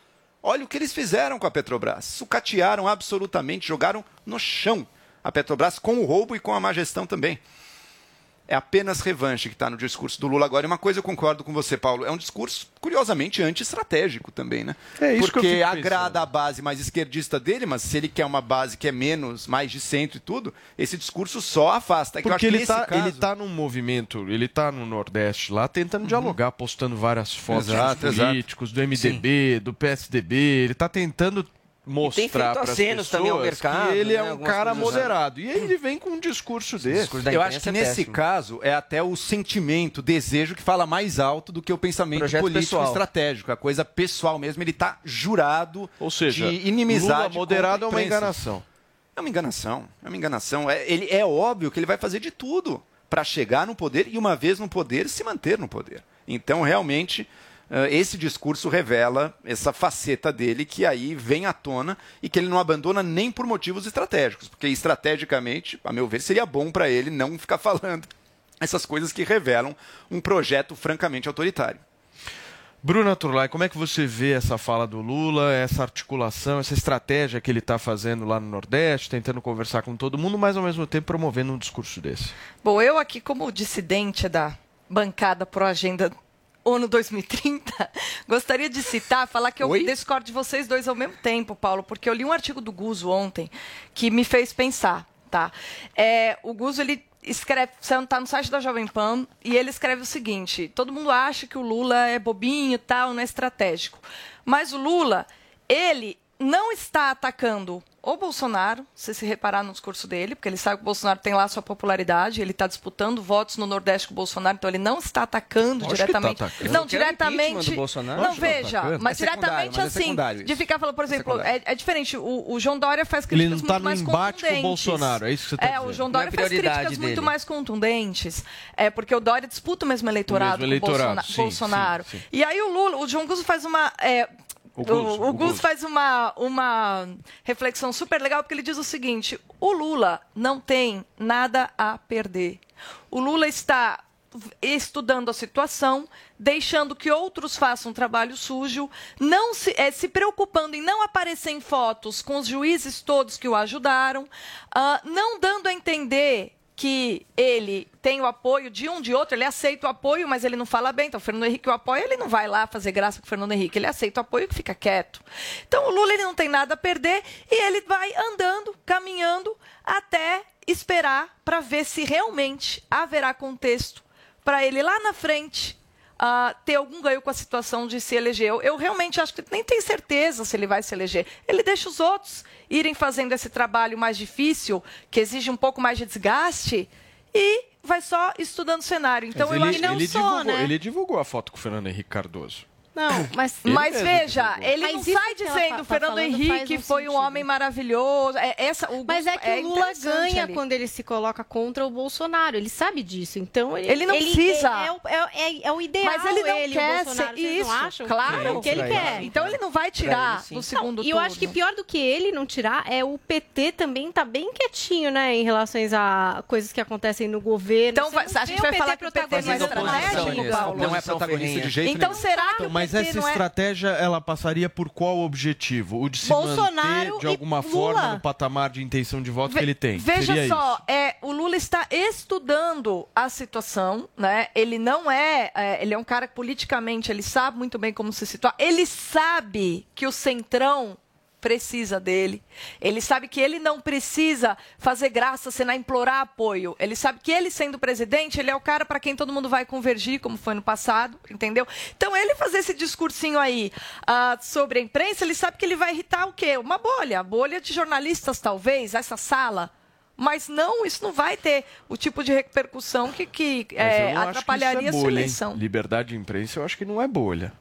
Olha o que eles fizeram com a Petrobras. Sucatearam absolutamente, jogaram no chão a Petrobras com o roubo e com a má gestão também. É apenas revanche que está no discurso do Lula agora. E uma coisa eu concordo com você, Paulo. É um discurso, curiosamente, anti-estratégico também, né? É isso que eu Porque agrada a base mais esquerdista dele, mas se ele quer uma base que é menos, mais de centro e tudo, esse discurso só afasta. É Porque que ele nesse tá, caso- ele tá num movimento, ele tá no Nordeste lá, tentando dialogar, postando várias fotos Exato, dos políticos, do MDB, do PSDB. Ele tá tentando mostrar para as acenos também ao pessoas mercado, que ele é né, um algumas cara assim. moderado. E ele vem com um discurso desse. Eu acho que nesse caso é até o sentimento, o desejo que fala mais alto do que o pensamento Projeto político pessoal. estratégico. A coisa pessoal mesmo, ele está jurado Ou seja, de inimizade. Lula moderado é uma enganação. É uma enganação, é uma enganação. É, ele, é óbvio que ele vai fazer de tudo para chegar no poder e, uma vez no poder, se manter no poder. Então, realmente, esse discurso revela essa faceta dele que aí vem à tona e que ele não abandona nem por motivos estratégicos, porque estrategicamente, a meu ver, seria bom para ele não ficar falando essas coisas que revelam um projeto francamente autoritário. Bruna Turlai, como é que você vê essa fala do Lula, essa articulação, essa estratégia que ele está fazendo lá no Nordeste, tentando conversar com todo mundo, mas ao mesmo tempo promovendo um discurso desse? Bom, eu aqui como dissidente da bancada pro Agenda ONU 2030, <laughs> gostaria de citar, falar que eu discordo de vocês dois ao mesmo tempo, Paulo, porque eu li um artigo do Guzo ontem que me fez pensar, tá? É, o Guzo, ele escreve, está no site da Jovem Pan, e ele escreve o seguinte, todo mundo acha que o Lula é bobinho e tal, não é estratégico. Mas o Lula, ele não está atacando o Bolsonaro, se se reparar no discurso dele, porque ele sabe que o Bolsonaro tem lá sua popularidade, ele está disputando votos no Nordeste com o Bolsonaro, então ele não está atacando que tá diretamente. atacando. Não, diretamente. do Bolsonaro. Não, tá veja, atacando. mas É diretamente mas é assim, secundário de isso. ficar falando, por exemplo, secundário. é, é diferente. O, o João Dória faz Ele críticas não tá muito no mais embate com o contundentes. Bolsonaro, é isso que você tá É, dizendo. o João é Dória faz críticas muito dele. mais contundentes, é, porque o Dória disputa o mesmo eleitorado O mesmo com o eleitorado, Bolsona- sim, Bolsonaro. sim, sim. E aí o Lula, o João Guzo faz uma... é, O Guzo, o o Guzo Guzo. faz uma, uma reflexão super legal, porque ele diz o seguinte: o Lula não tem nada a perder. O Lula está estudando a situação, deixando que outros façam trabalho sujo, não se, eh, se preocupando em não aparecer em fotos com os juízes todos que o ajudaram, ah, não dando a entender que ele tem o apoio de um, de outro, ele aceita o apoio, mas ele não fala bem. Então, o Fernando Henrique o apoia, ele não vai lá fazer graça com o Fernando Henrique, ele aceita o apoio e fica quieto. Então, o Lula ele não tem nada a perder e ele vai andando, caminhando, até esperar para ver se realmente haverá contexto para ele lá na frente ah, ter algum ganho com a situação de se eleger. Eu, eu realmente acho que nem tem certeza se ele vai se eleger. Ele deixa os outros irem fazendo esse trabalho mais difícil, que exige um pouco mais de desgaste, e vai só estudando o cenário. Então Mas eu ele, acho que ele divulgou, ele divulgou a foto com o Fernando Henrique Cardoso. Não, <coughs> mas, Ele Mas mesmo veja, ele Mas não sai dizendo tá- Fernando Henrique um foi um homem maravilhoso. É, essa, o Mas é que é o Lula ganha ali. quando ele se coloca contra o Bolsonaro. Ele sabe disso. Então ele, Ele não precisa. É, o- é, é- é o ideal. Mas ele não ele, quer ser isso. não acham? Claro. É que ele ele, quer. Então ele não vai tirar no segundo E eu acho que pior do que ele não tirar é o PT também tá bem quietinho, né, em relação a coisas que acontecem no governo. Então vai- não a gente vai o falar que o PT não é protagonista nada. Paulo? Não é protagonista de jeito Então nenhum. será que Mas essa é... estratégia, ela passaria por qual objetivo? O de se Bolsonaro manter, de alguma forma, no patamar de intenção de voto que ele tem? Veja Seria só, é, o Lula está estudando a situação, né? Ele não é, é, ele é um cara que politicamente ele sabe muito bem como se situar. Ele sabe que o centrão precisa dele. Ele sabe que ele não precisa fazer graça, senão implorar apoio. Ele sabe que ele, sendo presidente, ele é o cara para quem todo mundo vai convergir, como foi no passado, entendeu? Então, ele fazer esse discursinho aí ah, sobre a imprensa, ele sabe que ele vai irritar o quê? Uma bolha. Bolha de jornalistas, talvez, essa sala. Mas não, isso não vai ter o tipo de repercussão que, que é, que atrapalharia isso é a sua bolha, eleição. Liberdade de imprensa, eu acho que não é bolha.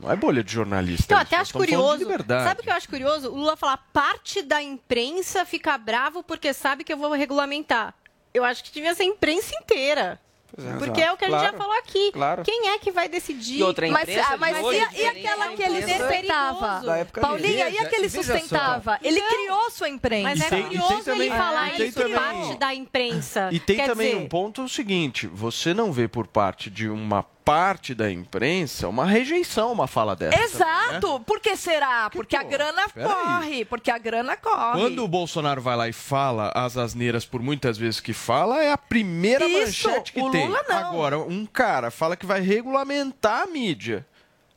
Não é bolha de jornalista. Então, isso. até acho curioso. Sabe o que eu acho curioso? O Lula falar parte da imprensa fica bravo porque sabe que eu vou regulamentar. Eu acho que devia ser a imprensa inteira. é, Porque é o que a gente claro, já falou aqui. claro. Quem é que vai decidir? E outra, Mas, imprensa ah, mas hoje e, é e aquela que ele sustentava? Paulinha, e a que ele Veja só. sustentava? Ele criou sua imprensa. Mas é tem- curioso também- ele falar isso, também- parte da imprensa. E tem Quer também dizer, um ponto seguinte: você não vê por parte de uma parte da imprensa uma rejeição uma fala dessa. também, né? Exato. Por que será? Porque a grana corre. Porque a grana corre. Quando o Bolsonaro vai lá e fala as asneiras por muitas vezes que fala, é a primeira Isso, manchete que o tem. Lula não. Agora, um cara fala que vai regulamentar a mídia.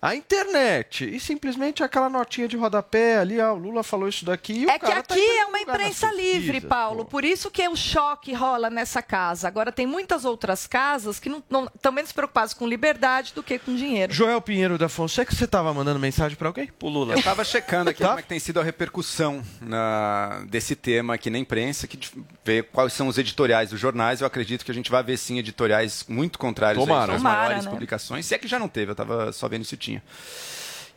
A internet. E simplesmente aquela notinha de rodapé ali, ah, o Lula falou isso daqui. E o É que cara tá aqui em é uma imprensa livre, Paulo. Por isso que o choque rola nessa casa. Agora, tem muitas outras casas que não, não, estão menos preocupadas com liberdade do que com dinheiro. Joel Pinheiro da Fonseca, você estava mandando mensagem para alguém? Pro Lula. Eu estava checando aqui como é que tem sido a repercussão na- desse tema aqui na imprensa, que ver quais são os editoriais dos jornais. Eu acredito que a gente vai ver sim editoriais muito contrários Tomara. às Tomara, maiores né? publicações. Se é que já não teve, eu estava só vendo se tinha.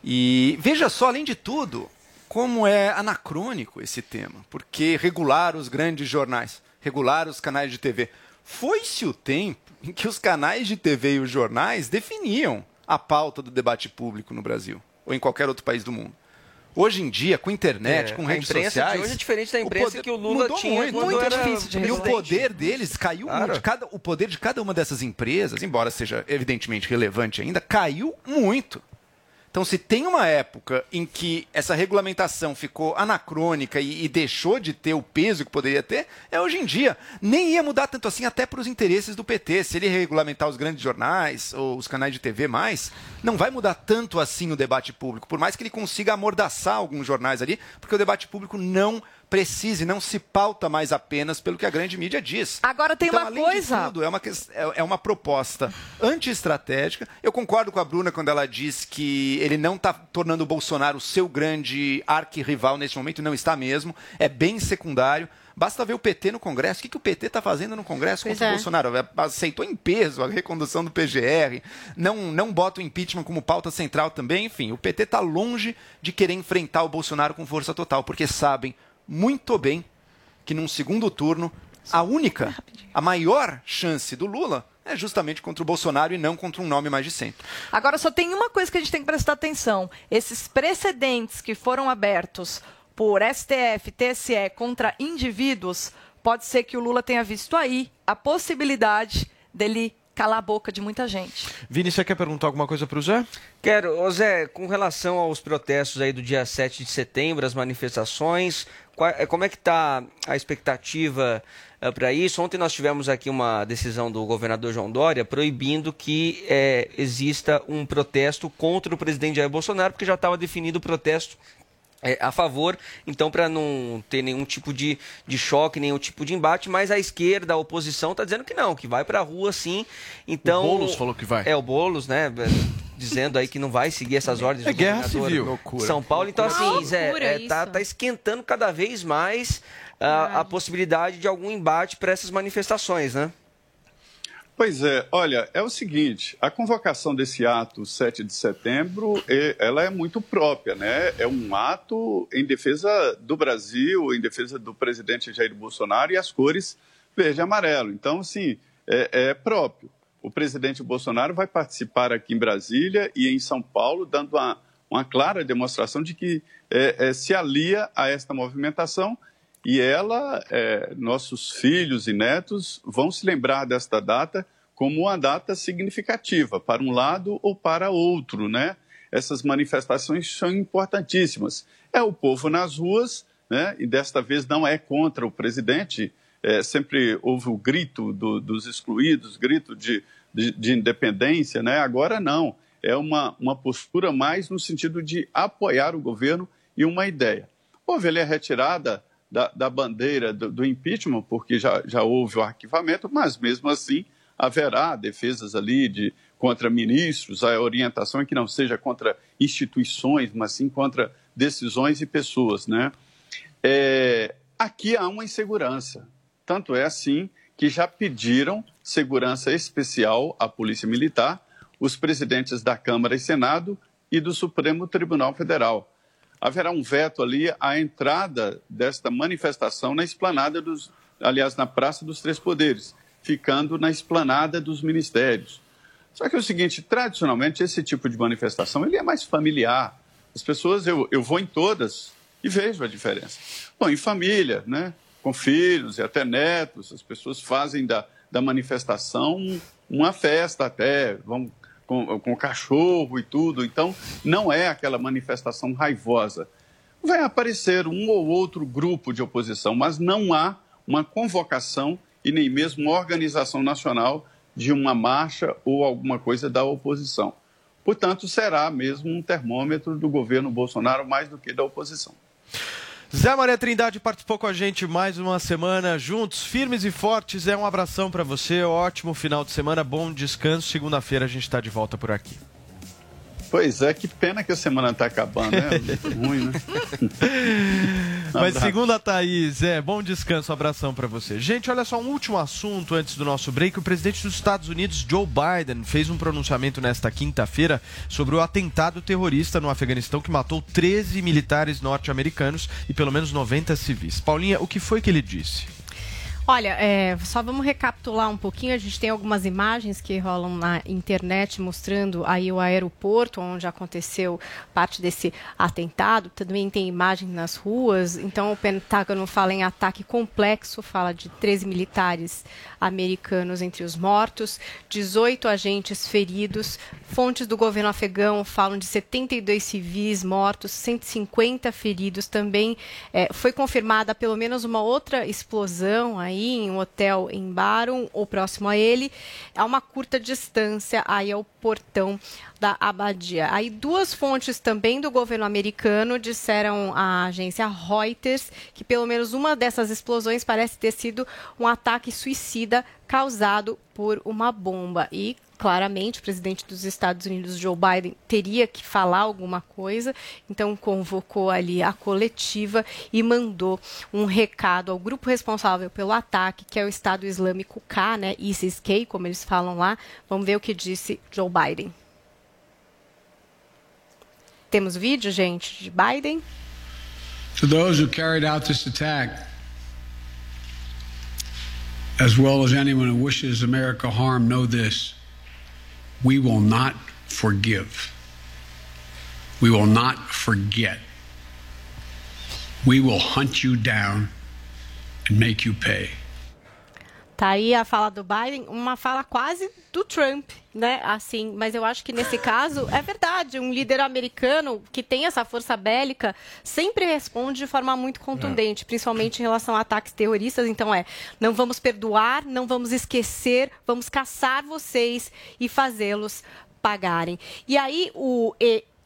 E veja só, além de tudo, como é anacrônico esse tema, porque regular os grandes jornais, regular os canais de TV. Foi-se o tempo em que os canais de TV e os jornais definiam a pauta do debate público no Brasil ou em qualquer outro país do mundo. Hoje em dia, com internet, É, com a redes sociais. hoje é diferente da imprensa poder que o Lula mudou tinha muito, muito era difícil de E o poder deles caiu Claro. muito. Cada, o poder de cada uma dessas empresas, embora seja evidentemente relevante ainda, caiu muito. Então, se tem uma época em que essa regulamentação ficou anacrônica e, e deixou de ter o peso que poderia ter, é hoje em dia. Nem ia mudar tanto assim, até para os interesses do PT. Se ele regulamentar os grandes jornais ou os canais de TV mais, não vai mudar tanto assim o debate público. Por mais que ele consiga amordaçar alguns jornais ali, porque o debate público não precise, não se pauta mais apenas pelo que a grande mídia diz. Agora tem Então, uma além coisa. De tudo, é, uma, é é uma proposta anti-estratégica. Eu concordo com a Bruna quando ela diz que ele não está tornando o Bolsonaro o seu grande arquirrival nesse momento, não está mesmo. É bem secundário. Basta ver o PT no Congresso. O que, que o PT está fazendo no Congresso Pois contra é. o Bolsonaro? Aceitou em peso a recondução do PGR, não, não bota o impeachment como pauta central também. Enfim, o PT está longe de querer enfrentar o Bolsonaro com força total, porque sabem muito bem que num segundo turno, a única, a maior chance do Lula é justamente contra o Bolsonaro e não contra um nome mais de centro. Agora só tem uma coisa que a gente tem que prestar atenção: esses precedentes que foram abertos por STF, TSE contra indivíduos, pode ser que o Lula tenha visto aí a possibilidade dele calar a boca de muita gente. Vini, você quer perguntar alguma coisa para o Zé? Quero, ô Zé, com relação aos protestos aí do dia 7 de setembro, as manifestações, como é que está a expectativa para isso? Ontem nós tivemos aqui uma decisão do governador João Dória proibindo que eh, exista um protesto contra o presidente Jair Bolsonaro, porque já estava definido o protesto a favor, então para não ter nenhum tipo de, de choque, nenhum tipo de embate, mas a esquerda, a oposição está dizendo que não, que vai para a rua sim. Então, O Boulos falou que vai. É, o Boulos, né, dizendo aí que não vai seguir essas ordens É do guerra governador civil. Loucura. São Paulo. Então Loucura. assim, Zé, é, tá, tá esquentando cada vez mais a, a possibilidade de algum embate para essas manifestações, né? Pois é, olha, é o seguinte, a convocação desse ato 7 de setembro, ela é muito própria, né? É um ato em defesa do Brasil, em defesa do presidente Jair Bolsonaro e as cores verde e amarelo. Então, assim, é, é próprio. O presidente Bolsonaro vai participar aqui em Brasília e em São Paulo, dando uma, uma clara demonstração de que eh, eh, se alia a esta movimentação e ela, eh, nossos filhos e netos vão se lembrar desta data como uma data significativa para um lado ou para outro, né? Essas manifestações são importantíssimas. É o povo nas ruas, né? E desta vez não é contra o presidente. É, sempre houve o grito do- dos excluídos, grito de, de, de independência, né? Agora não. É uma, uma postura mais no sentido de apoiar o governo e uma ideia. houve ali a retirada da, da bandeira do, do impeachment, porque já, já houve o arquivamento, mas mesmo assim haverá defesas ali de contra ministros, a orientação é que não seja contra instituições, mas sim contra decisões e pessoas, né? É, aqui há uma insegurança, tanto é assim que já pediram segurança especial à Polícia Militar os presidentes da Câmara e Senado e do Supremo Tribunal Federal. Haverá um veto ali à entrada desta manifestação na esplanada dos, aliás, na Praça dos Três Poderes, ficando na esplanada dos ministérios. Só que é o seguinte, tradicionalmente esse tipo de manifestação ele é mais familiar. As pessoas, eu, eu vou em todas e vejo a diferença. Bom, em família, né? Com filhos e até netos, as pessoas fazem da, da manifestação uma festa até, vão com, com cachorro e tudo. Então, não é aquela manifestação raivosa. Vai aparecer um ou outro grupo de oposição, mas não há uma convocação e nem mesmo uma organização nacional de uma marcha ou alguma coisa da oposição. Portanto, será mesmo um termômetro do governo Bolsonaro mais do que da oposição. Zé Maria Trindade participou com a gente mais uma semana juntos, firmes e fortes. É um abração para você, ótimo final de semana, bom descanso. Segunda-feira a gente está de volta por aqui. Pois é, que pena que a semana está acabando, né? Ruim, né? <laughs> Mas segunda, Thaís, é, bom descanso, abração para você. Gente, olha só, um último assunto antes do nosso break. O presidente dos Estados Unidos, Joe Biden, fez um pronunciamento nesta quinta-feira sobre o atentado terrorista no Afeganistão que matou 13 militares norte-americanos e pelo menos 90 civis. Paulinha, o que foi que ele disse? Olha, é, só vamos recapitular um pouquinho. A gente tem algumas imagens que rolam na internet mostrando aí o aeroporto onde aconteceu parte desse atentado. Também tem imagens nas ruas. Então o Pentágono fala em ataque complexo, fala de 13 militares americanos entre os mortos, 18 agentes feridos. Fontes do governo afegão falam de 72 civis mortos, 150 feridos. Também é, foi confirmada pelo menos uma outra explosão aí em um hotel em Barum ou próximo a ele, a uma curta distância aí ao portão da abadia. Aí duas fontes também do governo americano disseram à agência Reuters que pelo menos uma dessas explosões parece ter sido um ataque suicida causado por uma bomba. E claramente o presidente dos Estados Unidos, Joe Biden, teria que falar alguma coisa, então convocou ali a coletiva e mandou um recado ao grupo responsável pelo ataque, que é o Estado Islâmico K, né, ISIS-K, como eles falam lá. Vamos ver o que disse Joe Biden. Temos vídeo, gente, de Biden? To those who carried out this attack, as well as anyone who wishes America harm, know this. We will not forgive. We will not forget. We will hunt you down and make you pay. Tá aí a fala do Biden, uma fala quase do Trump, né? Assim, mas eu acho que nesse caso é verdade. Um líder americano que tem essa força bélica sempre responde de forma muito contundente, é. principalmente em relação a ataques terroristas. Então é, não vamos perdoar, não vamos esquecer, vamos caçar vocês e fazê-los pagarem. E aí o,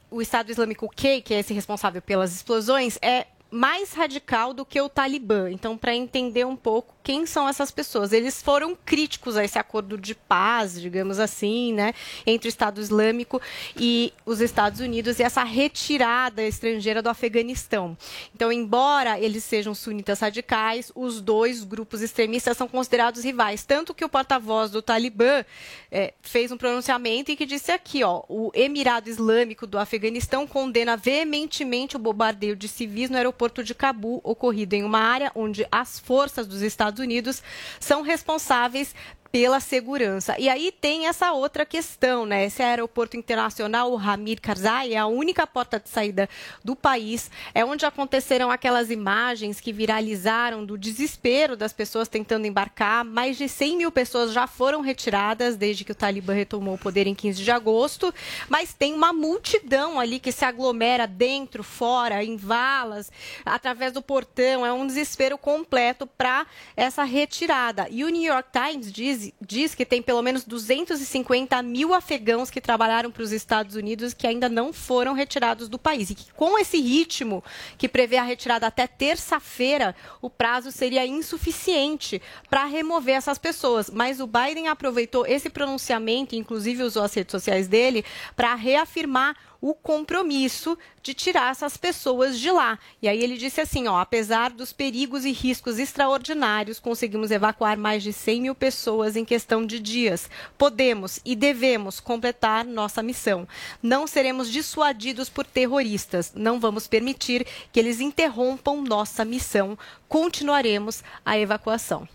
o Estado Islâmico Q, que é esse responsável pelas explosões, é mais radical do que o Talibã. Então, para entender um pouco quem são essas pessoas, eles foram críticos a esse acordo de paz, digamos assim, né, entre o Estado Islâmico e os Estados Unidos e essa retirada estrangeira do Afeganistão. Então, embora eles sejam sunitas radicais, os dois grupos extremistas são considerados rivais. Tanto que o porta-voz do Talibã é, fez um pronunciamento e que disse aqui, ó, o Emirado Islâmico do Afeganistão condena veementemente o bombardeio de civis no aeroporto aeroporto de Cabu, ocorrido em uma área onde as forças dos Estados Unidos são responsáveis pela segurança. E aí tem essa outra questão, né? Esse aeroporto internacional, o Hamid Karzai, é a única porta de saída do país. É onde aconteceram aquelas imagens que viralizaram do desespero das pessoas tentando embarcar. Mais de 100 mil pessoas já foram retiradas desde que o Talibã retomou o poder em 15 de agosto. Mas tem uma multidão ali que se aglomera dentro, fora, em valas, através do portão. É um desespero completo para essa retirada. E o New York Times diz diz, que tem pelo menos 250 mil afegãos que trabalharam para os Estados Unidos que ainda não foram retirados do país. E que com esse ritmo, que prevê a retirada até terça-feira, o prazo seria insuficiente para remover essas pessoas. Mas o Biden aproveitou esse pronunciamento, inclusive usou as redes sociais dele, para reafirmar o compromisso de tirar essas pessoas de lá. E aí ele disse assim, ó, apesar dos perigos e riscos extraordinários, conseguimos evacuar mais de 100 mil pessoas em questão de dias. Podemos e devemos completar nossa missão. Não seremos dissuadidos por terroristas. Não vamos permitir que eles interrompam nossa missão. Continuaremos a evacuação.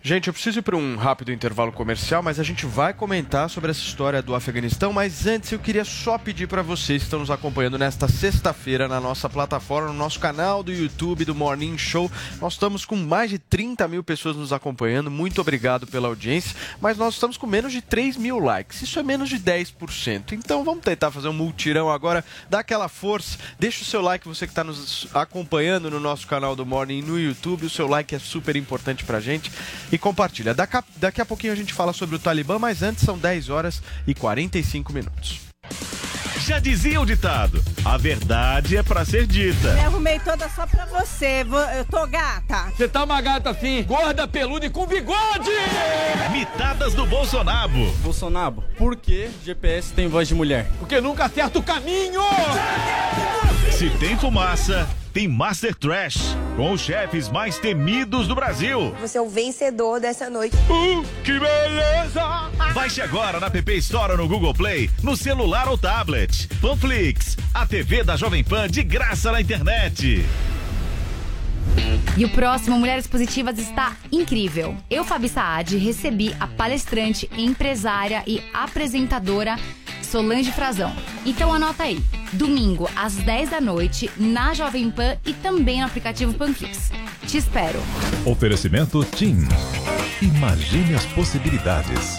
Gente, eu preciso ir para um rápido intervalo comercial, mas a gente vai comentar sobre essa história do Afeganistão. Mas antes, eu queria só pedir para vocês que estão nos acompanhando nesta sexta-feira na nossa plataforma, no nosso canal do YouTube do Morning Show. Nós estamos com mais de 30 mil pessoas nos acompanhando. Muito obrigado pela audiência. Mas nós estamos com menos de 3 mil likes. Isso é menos de 10%. Então vamos tentar fazer um multirão agora. Dá aquela força. Deixa o seu like, você que está nos acompanhando no nosso canal do Morning no YouTube. O seu like é super importante para gente e compartilha. Daqui a, daqui a pouquinho a gente fala sobre o Talibã, mas antes são 10 horas e 45 minutos. Já dizia o ditado: a verdade é pra ser dita. Me arrumei toda só pra você. Eu tô gata. Você tá uma gata assim, gorda, peluda e com bigode! Mitadas do Bolsonaro. Bolsonaro, por que GPS tem voz de mulher? Porque nunca acerta o caminho! Se tem fumaça, tem Master Trash, com os chefes mais temidos do Brasil. Você é o vencedor dessa noite. Uh, que beleza! Baixe agora na PP Store ou no Google Play, no celular ou tablet. Panflix, a TV da Jovem Pan de graça na internet. E o próximo Mulheres Positivas está incrível. Eu, Fabi Saad, recebi a palestrante, empresária e apresentadora Solange Frazão. Então anota aí, domingo às 10 da noite, na Jovem Pan e também no aplicativo Panflix. Te espero. Oferecimento TIM. Imagine as possibilidades.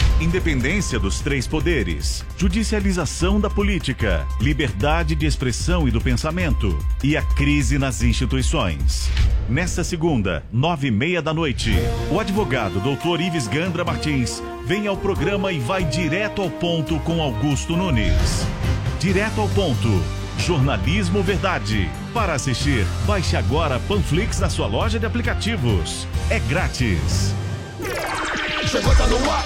Independência dos três poderes, judicialização da política, liberdade de expressão e do pensamento e a crise nas instituições. Nesta segunda, nove e meia da noite, o advogado Dr. Ives Gandra Martins vem ao programa e vai direto ao ponto com Augusto Nunes. Direto ao ponto. Jornalismo Verdade. Para assistir, baixe agora Panflix na sua loja de aplicativos. É grátis. Chegou, tá no ar,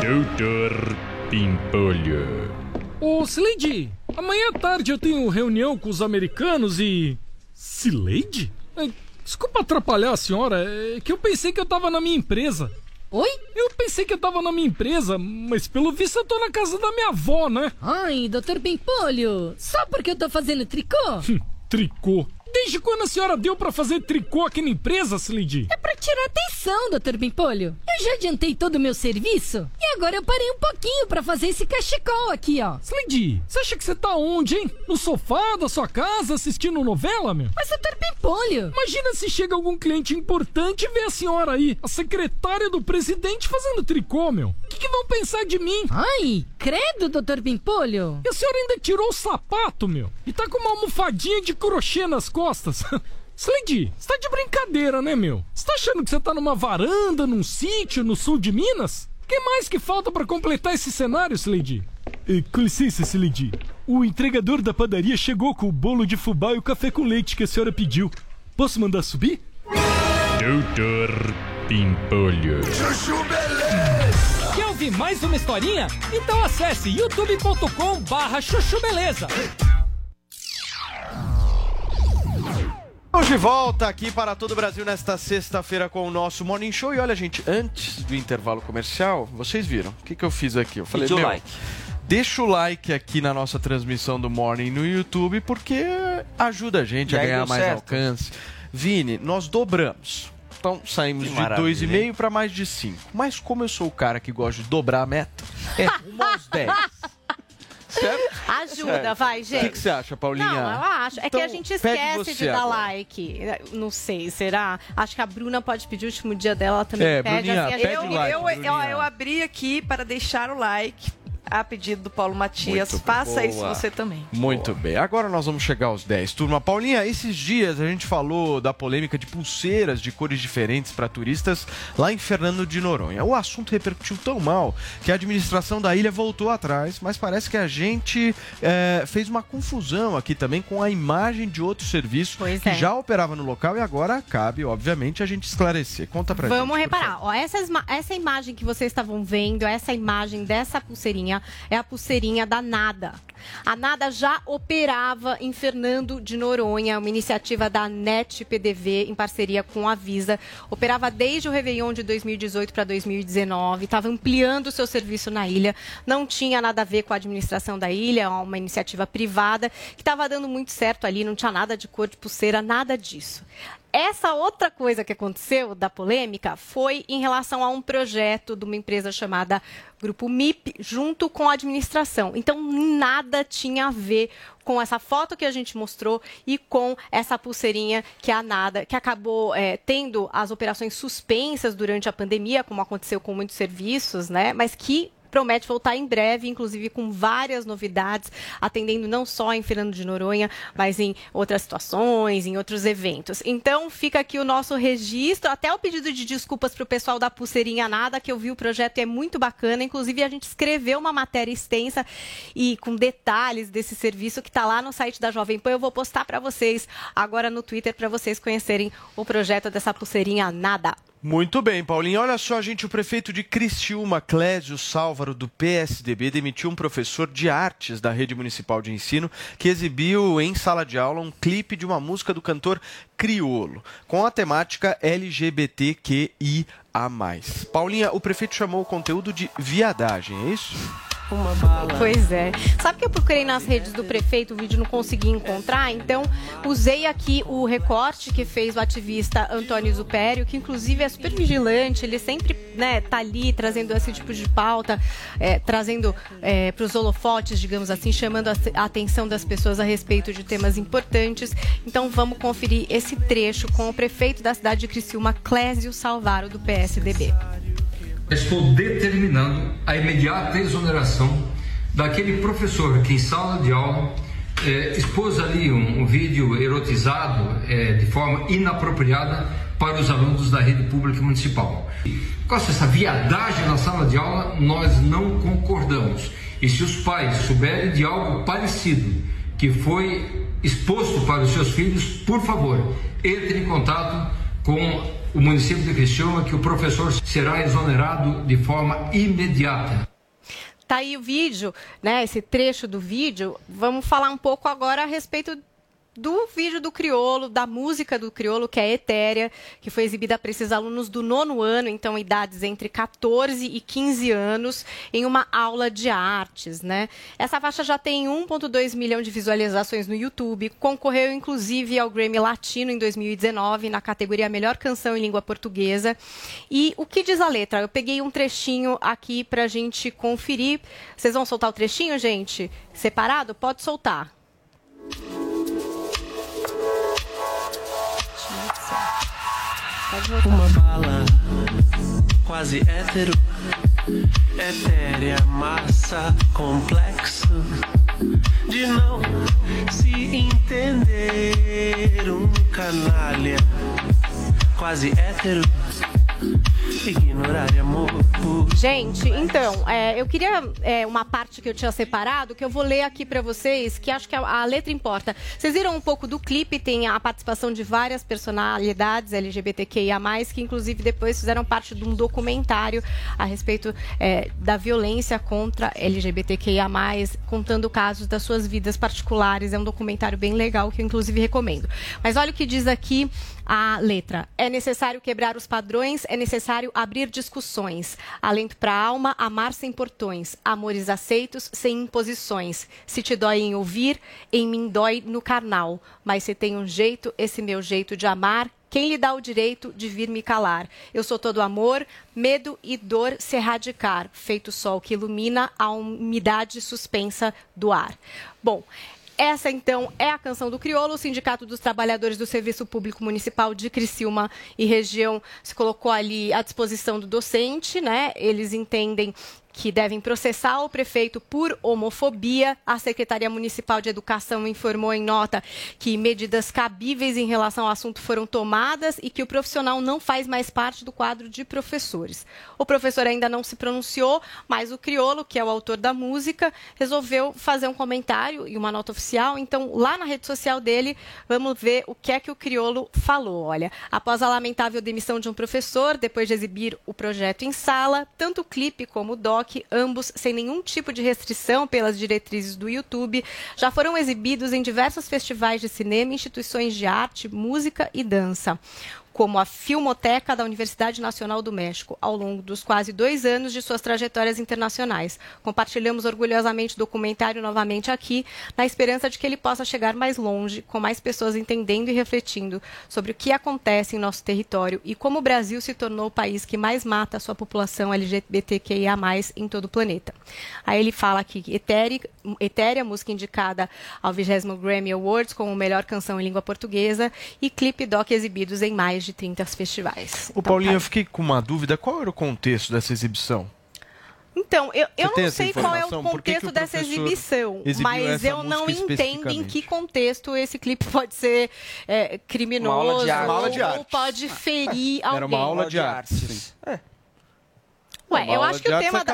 Doutor Pimpolho. Ô, Sileide, amanhã à tarde eu tenho reunião com os americanos e. Sileide? É, Desculpa atrapalhar a senhora, é que eu pensei que eu tava na minha empresa. Oi? Eu pensei que eu tava na minha empresa, mas pelo visto eu tô na casa da minha avó, né? Ai, doutor Pimpolho, só porque eu tô fazendo tricô? Tricô. Desde quando a senhora deu pra fazer tricô aqui na empresa, Sileide? É porque tirar atenção, doutor Pimpolho. Eu já adiantei todo o meu serviço e agora eu parei um pouquinho pra fazer esse cachecol aqui, ó. Slendy, você acha que você tá onde, hein? No sofá da sua casa assistindo novela, meu? Mas, doutor Pimpolho... Imagina se chega algum cliente importante e vê a senhora aí, a secretária do presidente, fazendo tricô, meu. O que, que vão pensar de mim? Ai, credo, doutor Pimpolho. E a senhora ainda tirou o sapato, meu. E tá com uma almofadinha de crochê nas costas. <laughs> Slendy, você tá de brincadeira, né, meu? Você tá achando que você tá numa varanda, num sítio no sul de Minas? O que mais que falta pra completar esse cenário, Slendy? Eh, com licença, Slendy. O entregador da padaria chegou com o bolo de fubá e o café com leite que a senhora pediu. Posso mandar subir? Doutor Pimpolho. Chuchu Beleza! Ouvir mais uma historinha? Então acesse youtube.com barra chuchu beleza. Estamos de volta aqui para todo o Brasil nesta sexta-feira com o nosso Morning Show. E olha, gente, antes do intervalo comercial, vocês viram o que, que eu fiz aqui? Eu falei, Pediu meu, like. deixa o like aqui na nossa transmissão do Morning no YouTube, porque ajuda a gente E a ganhar mais certo? alcance. Vini, nós dobramos. Então saímos Que de maravilha, 2,5 para mais de 5. Mas como eu sou o cara que gosta de dobrar a meta, é uma aos 10. Certo? <laughs> Ajuda, Certo. vai, O gente. que, que você acha, Paulinha? Não, eu acho. É Então, que a gente pede esquece de dar agora. like. Não sei, será? Acho que a Bruna pode pedir o último dia dela ela também É, pede. Bruninha, assim, a pede gente- o like, eu, eu, eu abri aqui para deixar o like a pedido do Paulo Matias. Muito Faça isso boa. você também. Muito bem, agora nós vamos chegar aos 10. Turma, Paulinha, esses dias a gente falou da polêmica de pulseiras de cores diferentes para turistas lá em Fernando de Noronha. O assunto repercutiu tão mal que a administração da ilha voltou atrás, mas parece que a gente eh, fez uma confusão aqui também com a imagem de outro serviço que é. já operava no local e agora cabe, obviamente, a gente esclarecer. Conta pra Vamos gente. por reparar, ó, essa, essa imagem que vocês estavam vendo, essa imagem dessa pulseirinha, é a pulseirinha da Nada. A Nada já operava em Fernando de Noronha, uma iniciativa da NET PDV em parceria com a Visa. Operava desde o Réveillon de 2018 para 2019, estava ampliando o seu serviço na ilha, não tinha nada a ver com a administração da ilha, uma iniciativa privada que estava dando muito certo ali, não tinha nada de cor de pulseira, nada disso. Essa outra coisa que aconteceu da polêmica foi em relação a um projeto de uma empresa chamada Grupo MIP, junto com a administração. Então, nada tinha a ver com essa foto que a gente mostrou e com essa pulseirinha que a Nada, que acabou eh, tendo as operações suspensas durante a pandemia, como aconteceu com muitos serviços, né? Mas que promete voltar em breve, inclusive com várias novidades, atendendo não só em Fernando de Noronha, mas em outras situações, em outros eventos. Então, fica aqui o nosso registro, até o pedido de desculpas para o pessoal da Pulseirinha Nada, que eu vi o projeto e é muito bacana. Inclusive, a gente escreveu uma matéria extensa e com detalhes desse serviço que está lá no site da Jovem Pan. Eu vou postar para vocês agora no Twitter para vocês conhecerem o projeto dessa Pulseirinha Nada. Muito bem, Paulinho. Olha só, gente, o prefeito de Cristiúma, Clésio Sálvaro, do PSDB, demitiu um professor de artes da rede municipal de ensino que exibiu em sala de aula um clipe de uma música do cantor Criolo, com a temática LGBTQIA+. Paulinha, o prefeito chamou o conteúdo de viadagem, é isso? Pois é. Sabe que eu procurei nas redes do prefeito, o vídeo não consegui encontrar, então usei aqui o recorte que fez o ativista Antônio Zupério, que inclusive é super vigilante, ele sempre né, tá ali trazendo esse tipo de pauta, é, trazendo para os holofotes, digamos assim, chamando a a atenção das pessoas a respeito de temas importantes. Então vamos conferir esse trecho com o prefeito da cidade de Criciúma, Clésio Salvaro, do PSDB. Estou determinando a imediata exoneração daquele professor que em sala de aula eh, expôs ali um, um vídeo erotizado eh, de forma inapropriada para os alunos da rede pública municipal. Com essa viadagem na sala de aula, nós não concordamos. E se os pais souberem de algo parecido que foi exposto para os seus filhos, por favor, entre em contato com o município de Criciúma que o professor será exonerado de forma imediata. Tá aí o vídeo, né? Esse trecho do vídeo. Vamos falar um pouco agora a respeito do vídeo do Criolo, da música do Criolo, que é Etérea, que foi exibida para esses alunos do nono ano, então idades entre 14 e 15 anos, em uma aula de artes, né? Essa faixa já tem 1,2 milhão de visualizações no YouTube, concorreu inclusive ao Grammy Latino em 2019, na categoria Melhor Canção em Língua Portuguesa. E o que diz a letra? Eu peguei um trechinho aqui para a gente conferir. Vocês vão soltar o trechinho, gente? Separado? Pode soltar. Uma bala quase hétero, etérea, massa, complexo de não se entender. Um canalha quase hétero, ignorar amor Gente, então, é, eu queria é, uma parte que eu tinha separado, que eu vou ler aqui para vocês, que acho que a, a letra importa. Vocês viram um pouco do clipe, tem a participação de várias personalidades LGBTQIA+, que inclusive depois fizeram parte de um documentário a respeito é, da violência contra LGBTQIA+, contando casos das suas vidas particulares. É um documentário bem legal que eu inclusive recomendo. Mas olha o que diz aqui a letra. É necessário quebrar os padrões, é necessário abrir discussões. Alento para a alma, amar sem portões. Amores aceitos, sem imposições. Se te dói em ouvir, em mim dói no carnal. Mas se tem um jeito, esse meu jeito de amar, quem lhe dá o direito de vir me calar? Eu sou todo amor, medo e dor se erradicar, feito sol que ilumina a umidade suspensa do ar. Bom, essa, então, é a canção do Criolo. O Sindicato dos Trabalhadores do Serviço Público Municipal de Criciúma e região se colocou ali à disposição do docente, né? Eles entendem que devem processar o prefeito por homofobia. A Secretaria Municipal de Educação informou em nota que medidas cabíveis em relação ao assunto foram tomadas e que o profissional não faz mais parte do quadro de professores. O professor ainda não se pronunciou, mas o Criolo, que é o autor da música, resolveu fazer um comentário e uma nota oficial. Então, lá na rede social dele, vamos ver o que é que o Criolo falou. Olha, após a lamentável demissão de um professor, depois de exibir o projeto em sala, tanto o clipe como o doc ambos sem nenhum tipo de restrição pelas diretrizes do YouTube, já foram exibidos em diversos festivais de cinema, instituições de arte, música e dança como a Filmoteca da Universidade Nacional do México, ao longo dos quase dois anos de suas trajetórias internacionais. Compartilhamos orgulhosamente o documentário novamente aqui, na esperança de que ele possa chegar mais longe, com mais pessoas entendendo e refletindo sobre o que acontece em nosso território e como o Brasil se tornou o país que mais mata a sua população LGBTQIA+, em todo o planeta. Aí ele fala aqui Etérea, música indicada ao 20 Grammy Awards como melhor canção em língua portuguesa e clipe doc exibidos em mais de 30 festivais. O Paulinho, eu fiquei com uma dúvida. Qual era o contexto dessa exibição? Então, eu, eu não sei qual é o? Por que que contexto o dessa exibição, mas eu não entendo em que contexto esse clipe pode ser é, criminoso ou arte. pode ferir alguém. Era uma aula de arte. sim. Ué, Uma eu aula acho que de o artes tema é da...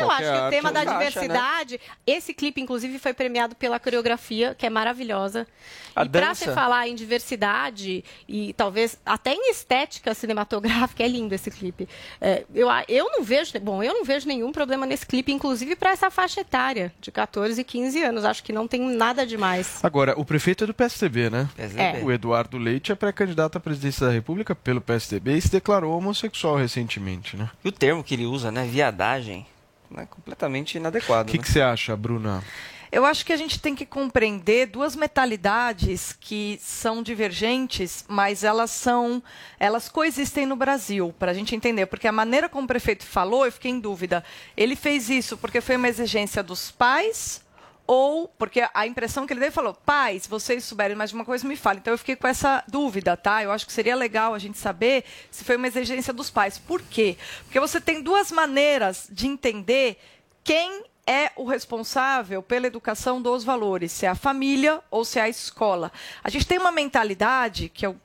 Eu acho que o tema da é- acha, né? diversidade, esse clipe inclusive foi premiado pela coreografia, que é maravilhosa. A e para se falar em diversidade e talvez até em estética cinematográfica, é lindo esse clipe. É, eu, eu não vejo, bom, eu não vejo nenhum problema nesse clipe, inclusive para essa faixa etária de 14 e 15 anos. Acho que não tem nada demais. Agora, o prefeito é do PSDB, né? PSDB. O Eduardo Leite é pré-candidato à presidência da República pelo PSDB e se declarou homossexual recentemente, né? E o termo que ele usa, né? Viadagem. Né, completamente inadequado. O que né? que você acha, Bruna? Eu acho que a gente tem que compreender duas mentalidades que são divergentes, mas elas são, elas coexistem no Brasil, para a gente entender. Porque a maneira como o prefeito falou, eu fiquei em dúvida. Ele fez isso porque foi uma exigência dos pais ou porque a impressão que ele deu falou, pais, vocês souberem mais de uma coisa, me falem. Então eu fiquei com essa dúvida, tá? Eu acho que seria legal a gente saber se foi uma exigência dos pais. Por quê? Porque você tem duas maneiras de entender quem é o responsável pela educação dos valores, se é a família ou se é a escola. A gente tem uma mentalidade que eu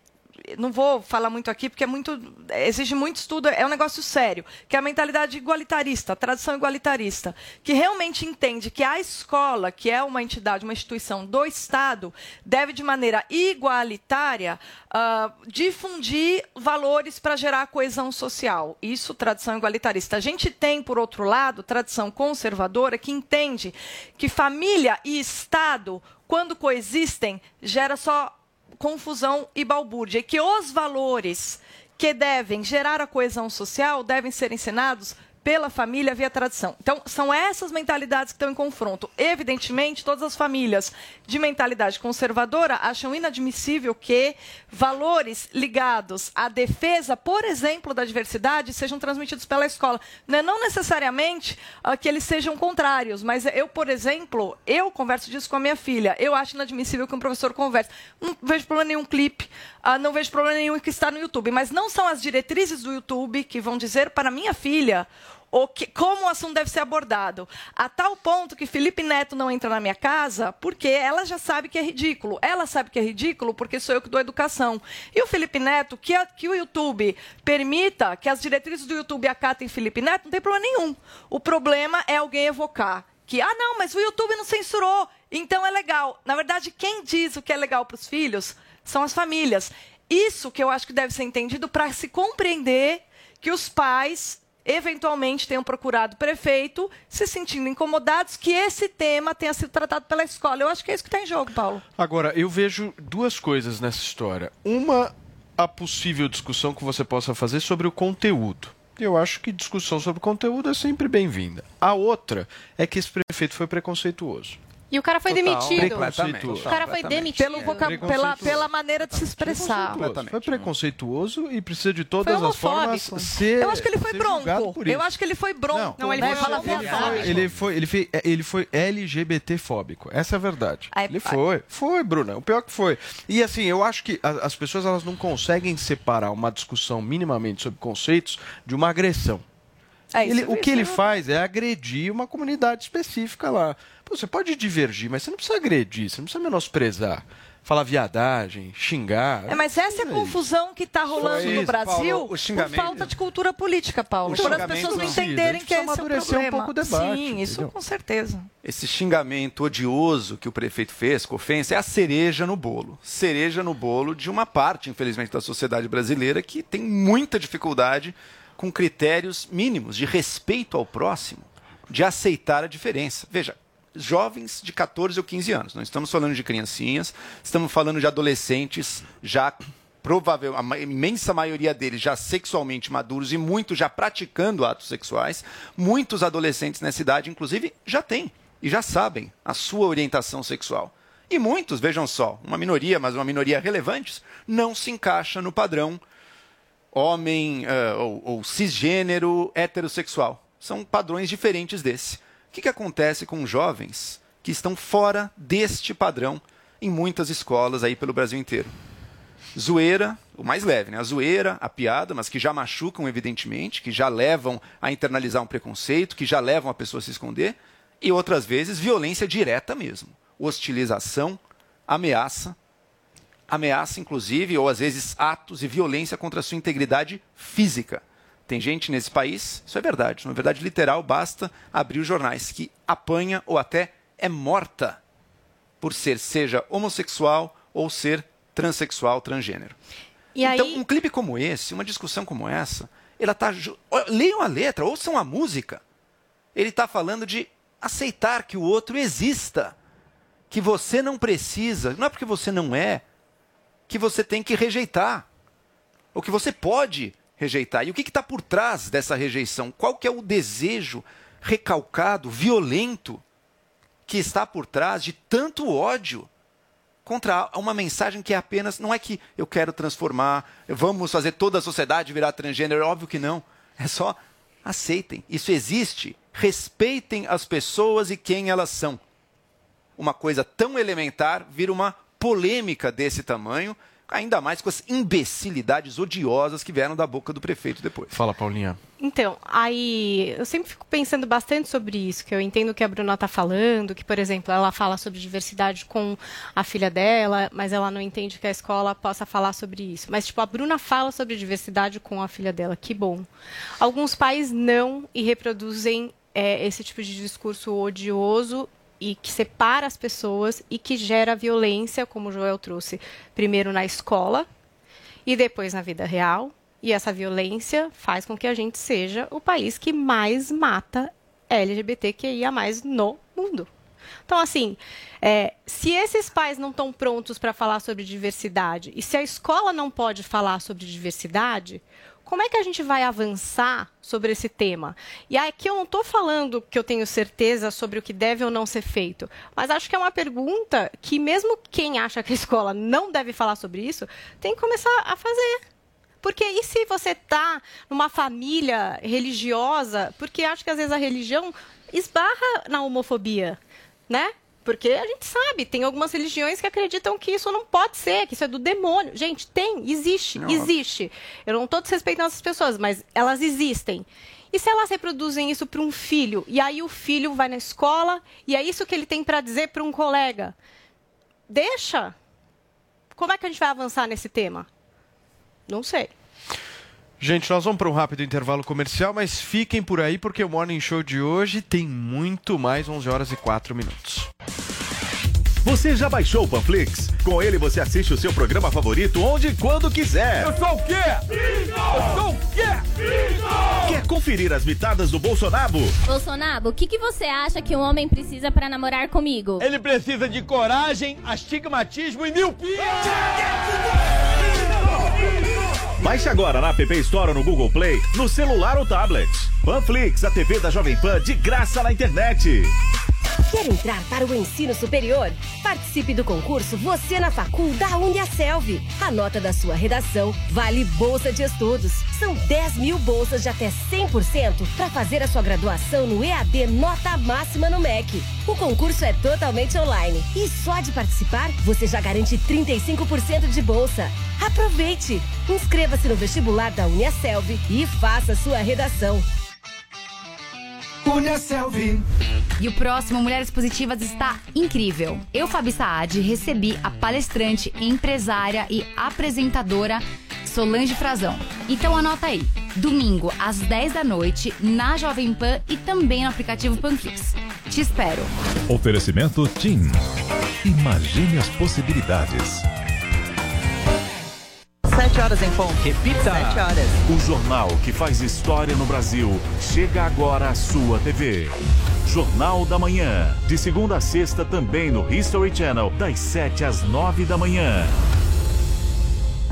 não vou falar muito aqui porque é muito exige muito estudo, é um negócio sério, que é a mentalidade igualitarista, a tradição igualitarista, que realmente entende que a escola, que é uma entidade, uma instituição do Estado, deve de maneira igualitária ah, difundir valores para gerar coesão social. Isso, tradição igualitarista. A gente tem, por outro lado, tradição conservadora que entende que família e Estado quando coexistem, gera só confusão e balbúrdia. E que os valores que devem gerar a coesão social devem ser ensinados pela família via tradição. Então, são essas mentalidades que estão em confronto. Evidentemente, todas as famílias de mentalidade conservadora acham inadmissível que valores ligados à defesa, por exemplo, da diversidade, sejam transmitidos pela escola. Não, é não necessariamente ah, que eles sejam contrários, mas eu, por exemplo, eu converso disso com a minha filha. Eu acho inadmissível que um professor converse. Não vejo problema nenhum clipe, ah, não vejo problema nenhum que está no YouTube, mas não são as diretrizes do YouTube que vão dizer para minha filha o que, como o assunto deve ser abordado. A tal ponto que Felipe Neto não entra na minha casa porque ela já sabe que é ridículo. Ela sabe que é ridículo porque sou eu que dou educação. E o Felipe Neto, que, a, que o YouTube permita que as diretrizes do YouTube acatem Felipe Neto, não tem problema nenhum. O problema é alguém evocar que, ah, não, mas o YouTube não censurou, então é legal. Na verdade, quem diz o que é legal para os filhos são as famílias. Isso que eu acho que deve ser entendido para se compreender que os pais eventualmente tenham procurado o prefeito, se sentindo incomodados que esse tema tenha sido tratado pela escola. Eu acho que é isso que está em jogo, Paulo. Agora, eu vejo duas coisas nessa história. Uma, a possível discussão que você possa fazer sobre o conteúdo. Eu acho que discussão sobre conteúdo é sempre bem-vinda. A outra é que esse prefeito foi preconceituoso. E o cara foi Total. demitido. Preconceituoso. O cara foi demitido. Pelo voca- pela, pela maneira de se expressar. Preconceituoso. Foi preconceituoso e precisa de todas Foi as formas ser. Eu acho que ele foi bronco. Eu acho que ele foi bronco. Não, ele né? foi homofóbico. verdade. Ele foi, ele, foi, ele foi LGBT-fóbico. Essa é a verdade. Ai, ele ai. foi. Foi, Bruna. O pior que foi. E assim, eu acho que as pessoas elas não conseguem separar uma discussão minimamente sobre conceitos de uma agressão. É, isso Ele- é o que ele faz é agredir uma comunidade específica lá. Pô, você pode divergir, mas você não precisa agredir, você não precisa menosprezar. Falar viadagem, xingar. É, mas essa é a Isso. confusão que está rolando isso, no Brasil Paulo, por falta de cultura política, Paulo. Por as pessoas não entenderem que a esse é o amadurecer um problema. pouco o debate, Sim, isso entendeu? com certeza. Esse xingamento odioso que o prefeito fez, com ofensa, é a cereja no bolo. Cereja no bolo de uma parte, infelizmente, da sociedade brasileira que tem muita dificuldade com critérios mínimos de respeito ao próximo, de aceitar a diferença. Veja, jovens de 14 ou 15 anos, não estamos falando de criancinhas, estamos falando de adolescentes já provável, a imensa maioria deles já sexualmente maduros e muitos já praticando atos sexuais. Muitos adolescentes nessa idade, inclusive, já têm e já sabem a sua orientação sexual. E muitos, vejam só, uma minoria, mas uma minoria relevante, não se encaixa no padrão homem eh, ou, ou cisgênero heterossexual. São padrões diferentes desse. O que, que acontece com jovens que estão fora deste padrão em muitas escolas aí pelo Brasil inteiro? Zoeira, o mais leve, né? A zoeira, a piada, mas que já machucam, evidentemente, que já levam a internalizar um preconceito, que já levam a pessoa a se esconder, e outras vezes violência direta mesmo. Hostilização, ameaça, ameaça, inclusive, ou às vezes atos e violência contra a sua integridade física. Tem gente nesse país, isso é verdade, não é verdade literal, basta abrir os jornais, que apanha ou até é morta por ser seja homossexual ou ser transexual, transgênero. E então, aí- um clipe como esse, uma discussão como essa, ela tá. Leiam a letra, ouçam a música. Ele está falando de aceitar que o outro exista. Que você não precisa, não é porque você não é, que você tem que rejeitar. Ou que você pode rejeitar. E o que está por trás dessa rejeição? Qual que é o desejo recalcado, violento, que está por trás de tanto ódio contra uma mensagem que é apenas. Não é que eu quero transformar, vamos fazer toda a sociedade virar transgênero, é óbvio que não. É só aceitem. Isso existe. Respeitem as pessoas e quem elas são. Uma coisa tão elementar vira uma polêmica desse tamanho, ainda mais com as imbecilidades odiosas que vieram da boca do prefeito depois. Fala, Paulinha. Então, aí eu sempre fico pensando bastante sobre isso, que eu entendo o que a Bruna está falando, que, por exemplo, ela fala sobre diversidade com a filha dela, mas ela não entende que a escola possa falar sobre isso. Mas, tipo, a Bruna fala sobre diversidade com a filha dela, que bom. Alguns pais não e reproduzem é, esse tipo de discurso odioso e que separa as pessoas e que gera violência, como o Joel trouxe, primeiro na escola e depois na vida real. E essa violência faz com que a gente seja o país que mais mata LGBTQIA no mundo. Então, assim, é, se esses pais não estão prontos para falar sobre diversidade e se a escola não pode falar sobre diversidade, como é que a gente vai avançar sobre esse tema? E aqui eu não estou falando que eu tenho certeza sobre o que deve ou não ser feito, mas acho que é uma pergunta que mesmo quem acha que a escola não deve falar sobre isso, tem que começar a fazer. Porque e se você está numa família religiosa, porque acho que às vezes a religião esbarra na homofobia, né? Porque a gente sabe, tem algumas religiões que acreditam que isso não pode ser, que isso é do demônio. Gente, tem, existe, Não. existe. Eu não estou desrespeitando essas pessoas, mas elas existem. E se elas reproduzem isso para um filho, e aí o filho vai na escola, e é isso que ele tem para dizer para um colega? Deixa. Como é que a gente vai avançar nesse tema? Não sei. Gente, nós vamos para um rápido intervalo comercial, mas fiquem por aí porque o Morning Show de hoje tem muito mais 11 horas e 4 minutos. Você já baixou o Panflix? Com ele você assiste o seu programa favorito onde e quando quiser. Eu sou o quê? Eu sou o quê? Quer conferir as mitadas do Bolsonaro? Bolsonaro, o que, que você acha que um homem precisa para namorar comigo? Ele precisa de coragem, astigmatismo e miopia. Baixe agora na App Store ou no Google Play, no celular ou tablet. Panflix, a TV da Jovem Pan de graça na internet. Quer entrar para o ensino superior? Participe do concurso Você na Facul da Uniaselv. A nota da sua redação vale bolsa de estudos. São 10 mil bolsas de até 100% para fazer a sua graduação no EAD Nota Máxima no MEC. O concurso é totalmente online e só de participar você já garante 35% de bolsa. Aproveite! Inscreva-se no vestibular da Uniaselv e faça sua redação. Uniaselv. E o próximo Mulheres Positivas está incrível. Eu, Fabi Saad, recebi a palestrante, empresária e apresentadora Solange Frazão. Então anota aí. Domingo, às 10 da noite, na Jovem Pan e também no aplicativo Panflix. Te espero. Oferecimento TIM. Imagine as possibilidades. Sete horas em ponto. Repita. Sete horas. O jornal que faz história no Brasil chega agora à sua TV. Jornal da Manhã. De segunda a sexta também no History Channel, das 7 às 9 da manhã.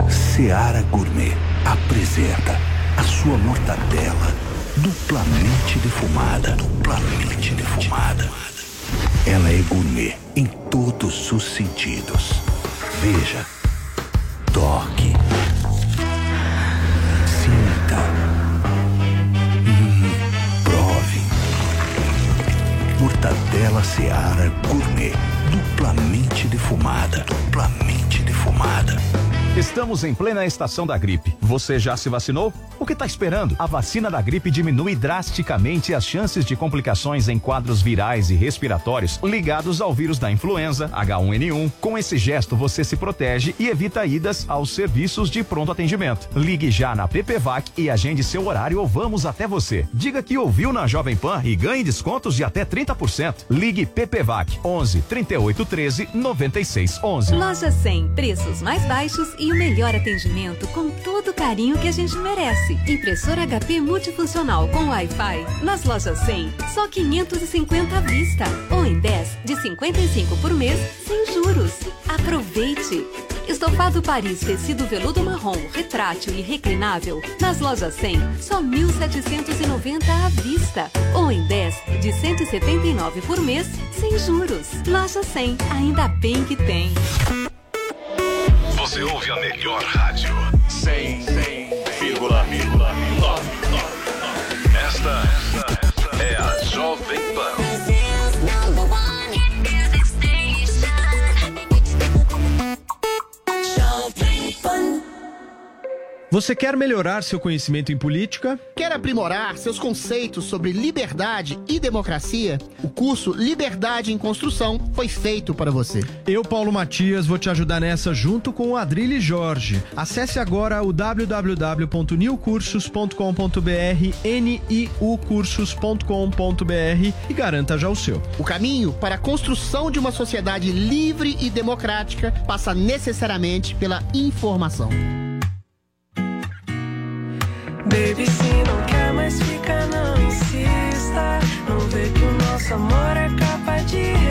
Seara Gourmet apresenta a sua mortadela duplamente defumada. Duplamente defumada. Ela é gourmet em todos os sentidos. Veja, toque, Mortadela Seara Gourmet duplamente defumada. Duplamente defumada. Estamos em plena estação da gripe. Você já se vacinou? O que está esperando? A vacina da gripe diminui drasticamente as chances de complicações em quadros virais e respiratórios ligados ao vírus da influenza H1N1. Com esse gesto, você se protege e evita idas aos serviços de pronto atendimento. Ligue já na PPVAC e agende seu horário ou vamos até você. Diga que ouviu na Jovem Pan e ganhe descontos de até 30%. Ligue PPVAC 11 38 13 96 11. Loja 100, preços mais baixos e o melhor atendimento com todo o carinho que a gente merece. Impressora HP multifuncional com Wi-Fi. Nas lojas 100, só 550 à vista. Ou em 10 de 55 por mês, sem juros. Aproveite! Estofado Paris tecido veludo marrom, retrátil e reclinável. Nas lojas 100, só 1.790 à vista. Ou em 10 de 179 por mês, sem juros. Loja 100, ainda bem que tem. Você ouve a melhor rádio. 100,9. Você quer melhorar seu conhecimento em política? Quer aprimorar seus conceitos sobre liberdade e democracia? O curso Liberdade em Construção foi feito para você. Eu, Paulo Matias, vou te ajudar nessa junto com o Adrilho Jorge. Acesse agora o www.niucursos.com.br, niucursos.com.br e garanta já o seu. O caminho para a construção de uma sociedade livre e democrática passa necessariamente pela informação. Baby, se não quer mais ficar, não insista. Não vê que o nosso amor é capa de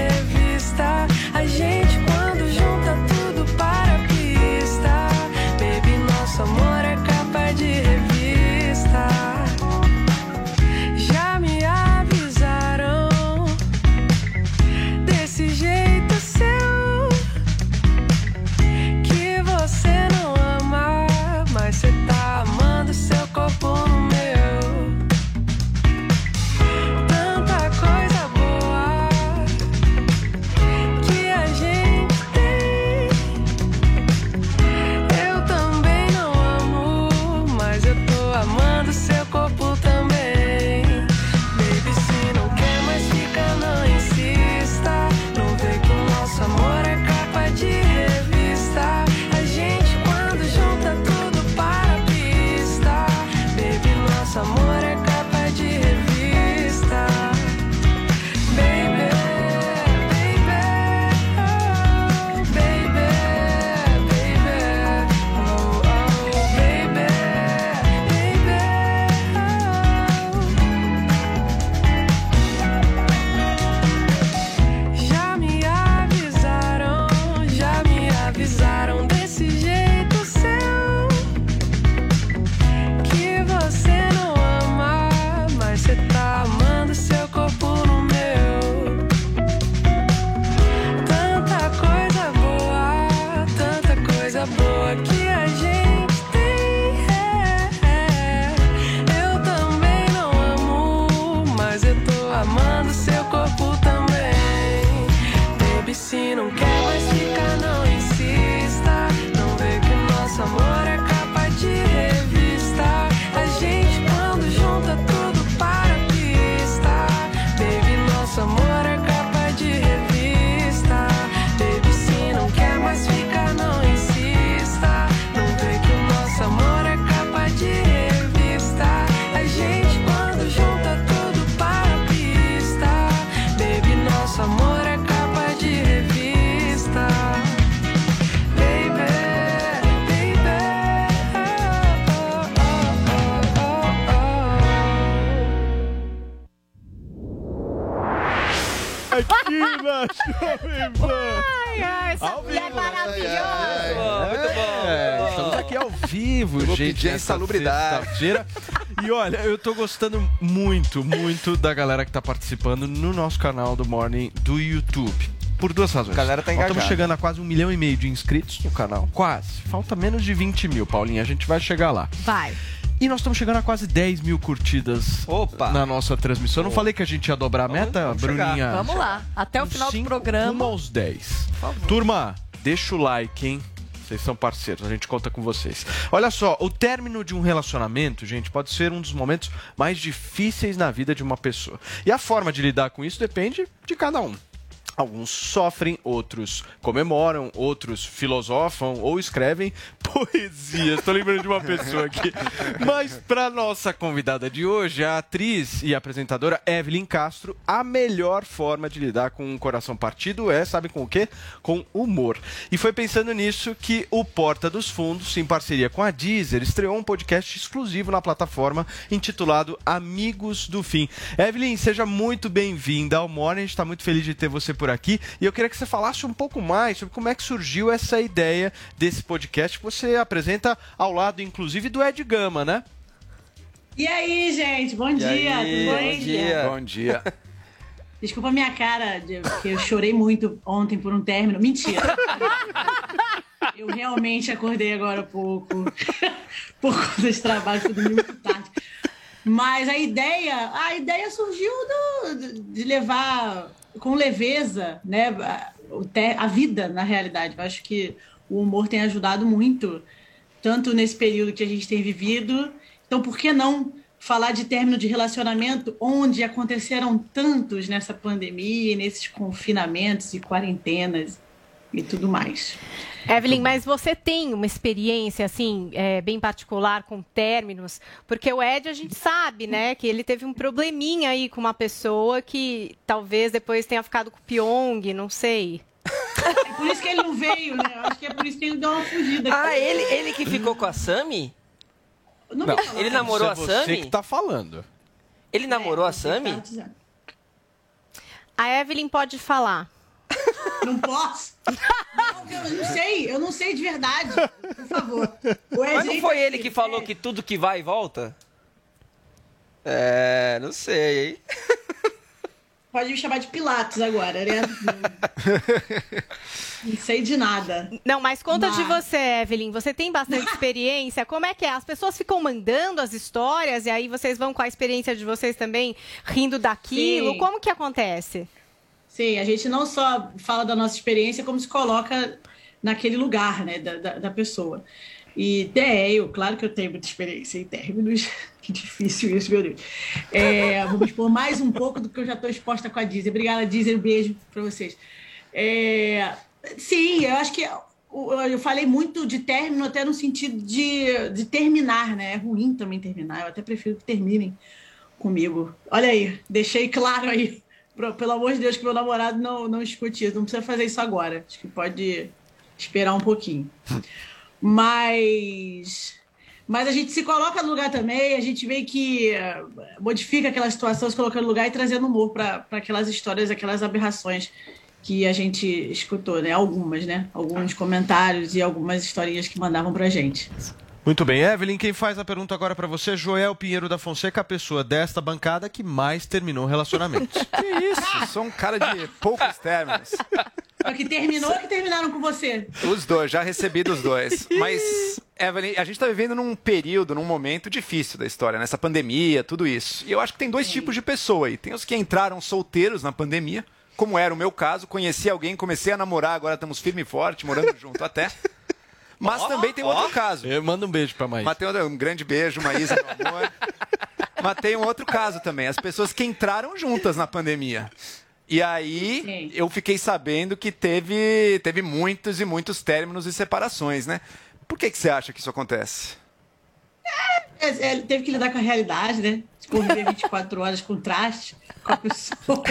gente. pedir a nessa insalubridade. sexta-feira. <laughs> E olha, eu tô gostando muito, muito da galera que tá participando no nosso canal do Morning do YouTube. Por duas razões. A galera tá Nós Estamos engajada. chegando a quase um milhão e meio de inscritos no canal. Quase. Falta menos de 20 mil, Paulinha. A gente vai chegar lá. Vai. E nós estamos chegando a quase 10 mil curtidas Opa. na nossa transmissão. Eu não falei que a gente ia dobrar a meta, vamos chegar. Bruninha? Vamos lá, até o final do Cinco programa. Rumo aos 10. Turma, deixa o like, hein? Vocês são parceiros, a gente conta com vocês. Olha só, o término de um relacionamento, gente, pode ser um dos momentos mais difíceis na vida de uma pessoa. E a forma de lidar com isso depende de cada um. Alguns sofrem, outros comemoram, outros filosofam ou escrevem <laughs> poesias. Estou lembrando de uma pessoa aqui. Mas para nossa convidada de hoje, a atriz e apresentadora Evelyn Castro, a melhor forma de lidar com um coração partido é, sabe com o quê? Com humor. E foi pensando nisso que o Porta dos Fundos, em parceria com a Deezer, estreou um podcast exclusivo na plataforma intitulado Amigos do Fim. Evelyn, seja muito bem-vinda ao Morning. A gente está muito feliz de ter você por aqui. E eu queria que você falasse um pouco mais sobre como é que surgiu essa ideia desse podcast que você apresenta ao lado, inclusive, do Ed Gama, né? E aí, gente? Bom dia, aí, tudo bem? bom dia. Bom dia. <laughs> Desculpa a minha cara, de- porque eu chorei muito ontem por um término. Mentira. <laughs> Eu realmente acordei agora há pouco, <laughs> por conta desse trabalho, dormir muito tarde. Mas a ideia, a ideia surgiu do- de levar com leveza, né, a, vida na realidade. Eu acho que o humor tem ajudado muito, tanto nesse período que a gente tem vivido. Então, por que não falar de término de relacionamento onde aconteceram tantos nessa pandemia, nesses confinamentos e quarentenas e tudo mais? Evelyn, mas você tem uma experiência, assim, é, bem particular com términos? Porque o Ed, a gente sabe, né, que ele teve um probleminha aí com uma pessoa que talvez depois tenha ficado com o Pyong, não sei. É por isso que ele não veio, né? Acho que é por isso que ele deu uma fugida. Ah, ele, ele que ficou com a Sami? Não, Não, Ele namorou a Isso é você Sami? que tá falando. Ele namorou a Sami? A Evelyn pode falar. Não posso. Não, eu não sei, eu não sei de verdade. Por favor. Mas não foi ele que falou que tudo que vai volta? É, não sei, hein? Pode me chamar de Pilatos agora, né? Não sei de nada. Não, mas conta de Mas- você, Evelyn. Você tem bastante experiência. Como é que é? As pessoas ficam mandando as histórias e aí vocês vão com a experiência de vocês também rindo daquilo? Sim. Como que acontece? Sim, a gente não só fala da nossa experiência, como se coloca naquele lugar, né, da, da, da pessoa. E tenho, claro que eu tenho muita experiência em términos. <laughs> Que difícil isso, meu Deus. É, vou expor mais um pouco do que eu já estou exposta com a Disney. Obrigada, Disney. Um beijo para vocês. É, sim, eu acho que eu falei muito de término até no sentido de, de terminar, né? É ruim também terminar. Eu até prefiro que terminem comigo. Olha aí, deixei claro aí. Pelo amor de Deus, que meu namorado não, não escute isso. Não precisa fazer isso agora. Acho que pode esperar um pouquinho. Mas. Mas a gente se coloca no lugar também, a gente meio que eh, modifica aquela situação, se colocando no lugar e trazendo humor para aquelas histórias, aquelas aberrações que a gente escutou, né? Algumas, né? Alguns comentários e algumas historinhas que mandavam pra gente. Muito bem, Evelyn, quem faz a pergunta agora pra você é Joel Pinheiro da Fonseca, a pessoa desta bancada que mais terminou relacionamentos. <laughs> Que isso? Sou um cara de poucos términos. Só que terminou ou que terminaram com você? Os dois, já recebi dos dois. <laughs> Mas, Evelyn, a gente tá vivendo num período, num momento difícil da história, nessa pandemia, tudo isso. E eu acho que tem dois tipos de pessoa aí. Tem os que entraram solteiros na pandemia, como era o meu caso. Conheci alguém, comecei a namorar, agora estamos firme e forte, morando junto até. Mas também tem outro caso. Eu mando um beijo pra Maísa. Mas tem outro- um grande beijo, Maísa, meu amor. <laughs> Mas tem um outro caso também, as pessoas que entraram juntas na pandemia. E aí eu fiquei sabendo que teve, teve muitos e muitos términos e separações, né? Por que, que você acha que isso acontece? É, é, ele teve que lidar com a realidade, né? Conviver 24 horas com traste, com a pessoa.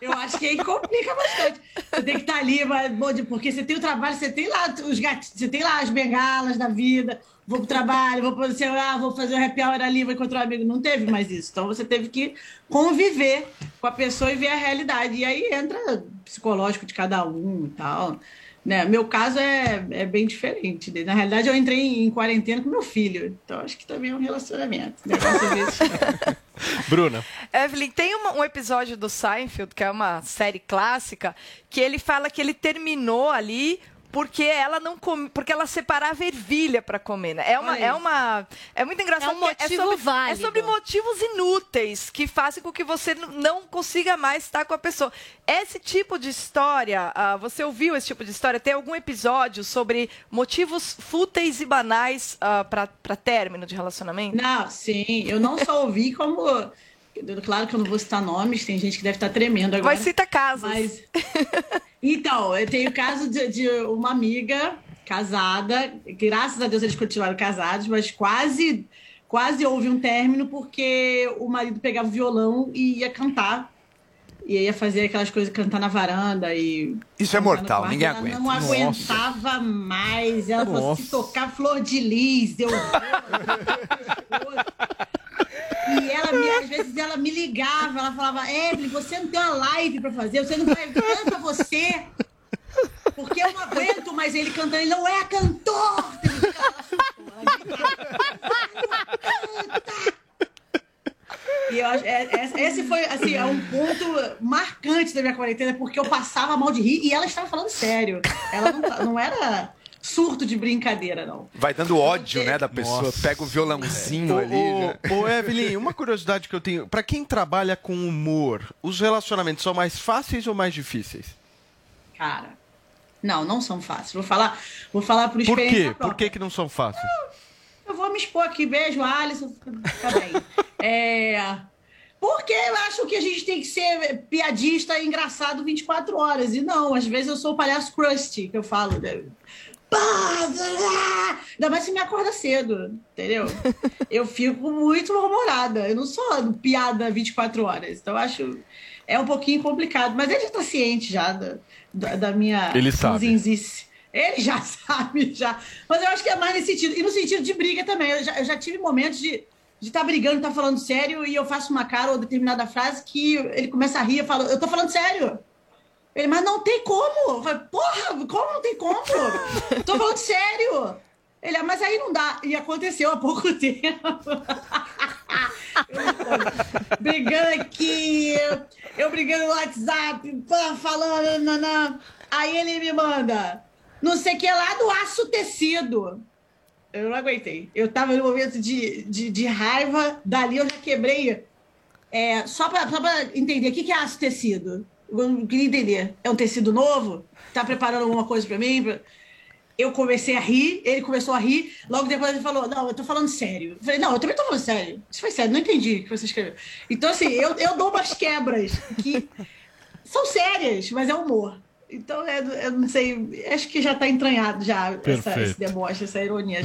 Eu acho que aí complica bastante. Você tem que estar ali, bom, de- porque você tem o trabalho, você tem lá os gatos, você tem lá as bengalas da vida, vou pro trabalho, vou pro sei vou fazer o happy hour ali, vou encontrar um amigo. Não teve mais isso. Então você teve que conviver com a pessoa e ver a realidade. E aí entra psicológico de cada um e tal. Né? Meu caso é, é bem diferente. Na realidade, eu entrei em quarentena com meu filho. Então acho que também é um relacionamento. Desse. <laughs> Bruna. Evelyn, tem uma- um episódio do Seinfeld, que é uma série clássica, que ele fala que ele terminou ali porque ela não come, porque ela separava ervilha para comer. Né? É uma, Olha é uma, é muito engraçado. É um motivo sobre, válido. É sobre motivos inúteis que fazem com que você não consiga mais estar com a pessoa. Esse tipo de história, ah, você ouviu esse tipo de história? Tem algum episódio sobre motivos fúteis e banais para término de relacionamento? Não, sim. Eu não só ouvi, como. Claro que eu não vou citar nomes, tem gente que deve estar tremendo agora. Mas cita casos. Mas... <laughs> Então, eu tenho o caso de, de uma amiga casada, graças a Deus eles continuaram casados, mas quase, quase houve um término porque o marido pegava o violão e ia cantar. E ia fazer aquelas coisas, cantar na varanda e. Isso é mortal, quarto. ninguém Ela aguenta. Não Nossa. aguentava mais. Ela falou: se Nossa. tocar flor de lis, eu <laughs> ela, me- às vezes, ela me ligava, ela falava, Evelyn, você não tem uma live pra fazer, você não vai, canta você. Porque eu não aguento mais ele cantando, ele não é cantor. E eu é- é- esse foi, assim, é um ponto marcante da minha quarentena, porque eu passava mal de rir e ela estava falando sério. Ela não, não era surto de brincadeira, não. Vai dando ódio, né, da pessoa. Nossa. Pega o violãozinho ali. né? ô, ô, Evelyn, uma curiosidade que eu tenho. Pra quem trabalha com humor, os relacionamentos são mais fáceis ou mais difíceis? Cara, não, não são fáceis. Vou falar, vou falar por Por experiência quê? própria. Por que, que não são fáceis? Eu vou me expor aqui. Beijo, Alisson. Fica bem. É, Porque eu acho que a gente tem que ser piadista e engraçado 24 horas. E não, às vezes eu sou o palhaço Krusty, que eu falo. Ainda mais se me acorda cedo, entendeu? Eu fico muito mal-humorada. Eu não sou piada 24 horas. Então eu acho. É um pouquinho complicado. Mas ele já tá ciente já da, da, da minha Ele sabe. ranzinzice. Ele já <laughs> sabe, já. Mas eu acho que é mais nesse sentido. E no sentido de briga também. Eu já, eu já tive momentos de de estar brigando, estar falando sério, e eu faço uma cara ou determinada frase que ele começa a rir, eu falo, eu tô falando sério. Ele, mas não tem como. Eu falei, porra, como não tem como? <laughs> tô falando sério. Ele, ah, mas aí não dá. E aconteceu há pouco <laughs> tempo. Eu brigando aqui, eu, brigando no WhatsApp, falando, nanã. Aí ele me manda, não sei o que lá do aço tecido. Eu não aguentei. Eu tava no momento de, de, de raiva, dali eu já quebrei. É, só pra entender, o que, que é aço tecido? Eu não queria entender. É um tecido novo? Tá preparando alguma coisa pra mim? Eu comecei a rir, ele começou a rir. Logo depois ele falou: Não, eu tô falando sério. Eu falei: Não, eu também tô falando sério. Isso foi sério, não entendi o que você escreveu. Então, assim, eu, eu dou umas quebras que são sérias, mas é humor. Então, eu, eu não sei, acho que já tá entranhado já essa, esse deboche, essa ironia.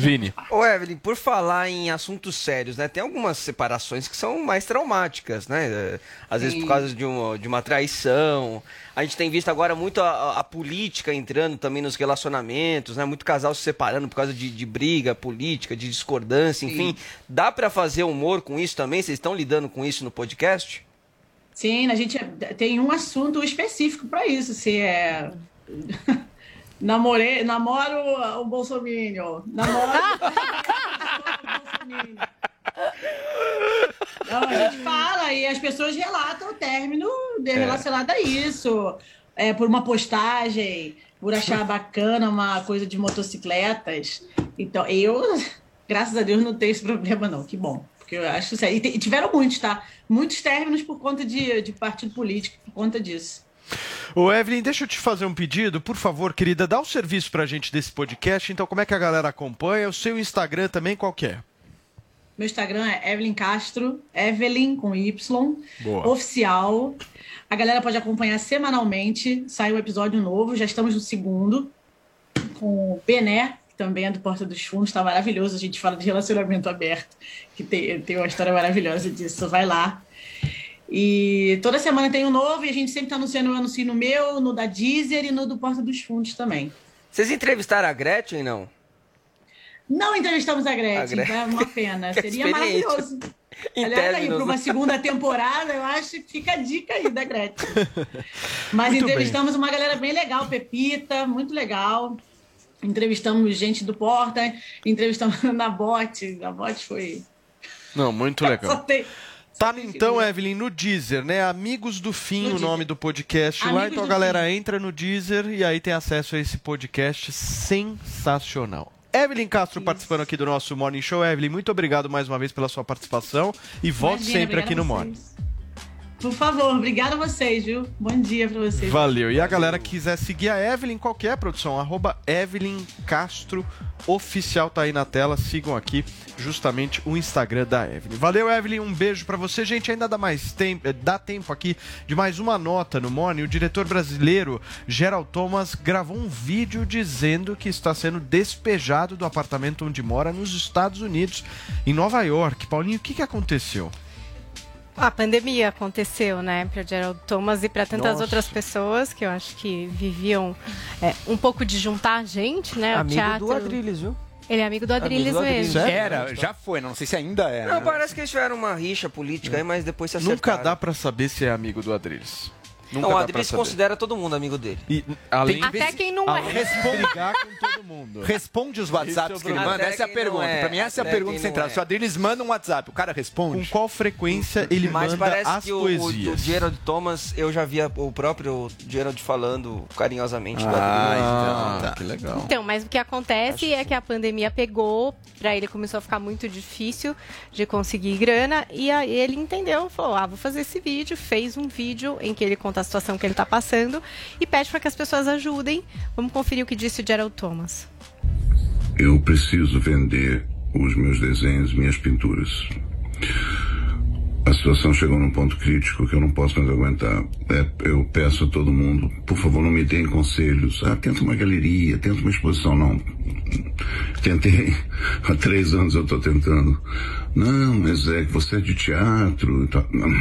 Ô, Evelyn, por falar em assuntos sérios, né? Tem algumas separações que são mais traumáticas, né? É, Às vezes Sim. por causa de uma, de uma traição. A gente tem visto agora muito a, a- política entrando também nos relacionamentos, né? Muito casal se separando por causa de, de briga política, de discordância, enfim. Dá pra fazer humor com isso também? Vocês estão lidando com isso no podcast? Sim, a gente tem um assunto específico para isso. Se é. <laughs> Namorei, namoro o Bolsonaro. Namoro. o <laughs> Bolsonaro. Não, a gente fala e as pessoas relatam o término de- É. relacionado a isso. É, por uma postagem, por achar bacana uma coisa de motocicletas. Então, eu, <laughs> graças a Deus, não tenho esse problema, não. Que bom. Porque eu acho aí. E tiveram muitos, tá? Muitos términos por conta de, de partido político, por conta disso. Ô, Evelyn, deixa eu te fazer um pedido. Por favor, querida, dá o serviço pra gente desse podcast. Então, como é que a galera acompanha? O seu Instagram também, qual que é? Meu Instagram é Evelyn Castro, Evelyn com Y, Boa. oficial. A galera pode acompanhar semanalmente, sai um episódio novo, já estamos no segundo, com o Bené, que também é do Porta dos Fundos, está maravilhoso. A gente fala de relacionamento aberto, que tem, tem uma história maravilhosa disso. Vai lá. E toda semana tem um novo e a gente sempre está anunciando, eu anuncio no meu, no da Deezer e no do Porta dos Fundos também. Vocês entrevistaram a Gretchen, não? Não entrevistamos a Gretchen, A Gretchen. é uma pena. <laughs> Seria maravilhoso. <laughs> Aliás, aí, para uma segunda temporada, eu acho que fica a dica aí da Gretchen. <laughs> Mas Muito entrevistamos uma galera bem legal, Pepita, muito legal. Entrevistamos gente do Porta, entrevistamos <laughs> na Bote. A Bote foi. Não, muito <laughs> Só legal. tem- Tá então, Evelyn, no Deezer, né? Amigos do Fim, No o nome do podcast lá. Amigos Então a galera entra no Deezer e aí tem acesso a esse podcast sensacional. Evelyn Castro participando aqui do nosso Morning Show. Evelyn, muito obrigado mais uma vez pela sua participação e volte Imagina, sempre aqui no Morning. Por favor, obrigada a vocês, viu? Bom dia pra vocês. Valeu. E a galera que quiser seguir a Evelyn, qualquer produção, arroba Evelyn Castro Oficial tá aí na tela. Sigam aqui justamente o Instagram da Evelyn. Valeu, Evelyn. Um beijo pra você. Gente, ainda dá mais tempo, eh, dá tempo aqui de mais uma nota no Morning. O diretor brasileiro Gerald Thomas gravou um vídeo dizendo que está sendo despejado do apartamento onde mora nos Estados Unidos, em Nova York. Paulinho, o que, que aconteceu? A pandemia aconteceu, né, para Gerald Thomas e para tantas Nossa. outras pessoas que eu acho que viviam é, um pouco de juntar gente, né? o Amigo teatro. do Adrilles, viu? Ele é amigo do Adrilles Amigo do mesmo. Era, já foi, não sei se ainda é. Não, né? parece que eles tiveram uma rixa política aí, mas depois se acertaram. Nunca dá pra saber se é amigo do Adrilles. Nunca Não, o saber. considera todo mundo amigo dele. E, além Até quem não é. brigar com todo mundo. Responde os WhatsApps que o ele manda. Até Essa é a pergunta. é. Pra mim, essa é a Até pergunta central. é. Se o Adriles manda um WhatsApp, o cara Com responde. qual frequência ele Mas manda parece as que o, o, o poesias? Gerald Thomas, eu já via o próprio Gerald falando carinhosamente do Ah, Adrilles. então tá. que legal. Então, mas o que acontece é que a pandemia pegou, pra ele começou a ficar muito difícil de conseguir grana, e aí ele entendeu, falou: ah, vou fazer esse vídeo. Fez um vídeo em que ele conta a situação que ele tá passando e pede para que as pessoas ajudem. Vamos conferir o que disse o Gerald Thomas. Eu preciso vender os meus desenhos, minhas pinturas. A situação chegou num ponto crítico que eu não posso mais aguentar. É, eu peço a todo mundo, por favor, não me deem conselhos. Ah, tenta uma galeria, tenta uma exposição. Não. Tentei. <laughs> Há três anos eu estou tentando. Não, mas é que você é de teatro. Não.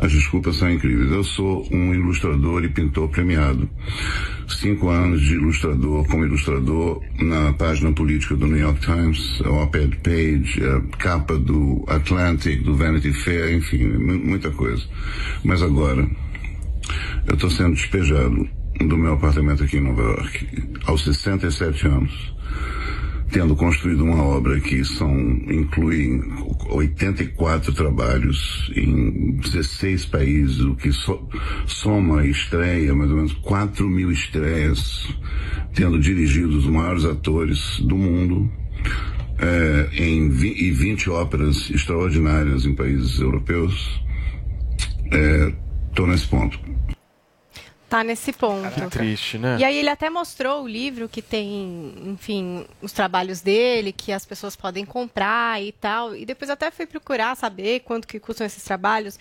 As desculpas são incríveis. Eu sou um ilustrador e pintor premiado. Cinco anos de ilustrador, como ilustrador, na página política do New York Times, op-ed page, capa do Atlantic, do Vanity Fair, enfim, mu- muita coisa. Mas agora, eu estou sendo despejado do meu apartamento aqui em Nova York, aos 67 anos tendo construído uma obra que são inclui 84 trabalhos em 16 países, o que so- soma estreia, mais ou menos 4 mil estreias, tendo dirigido os maiores atores do mundo, eh, em e 20 óperas extraordinárias em países europeus. Estou nesse ponto. Tá nesse ponto. Que triste, né? E aí ele até mostrou o livro que tem, enfim, os trabalhos dele, que as pessoas podem comprar e tal. E depois até fui procurar saber quanto que custam esses trabalhos.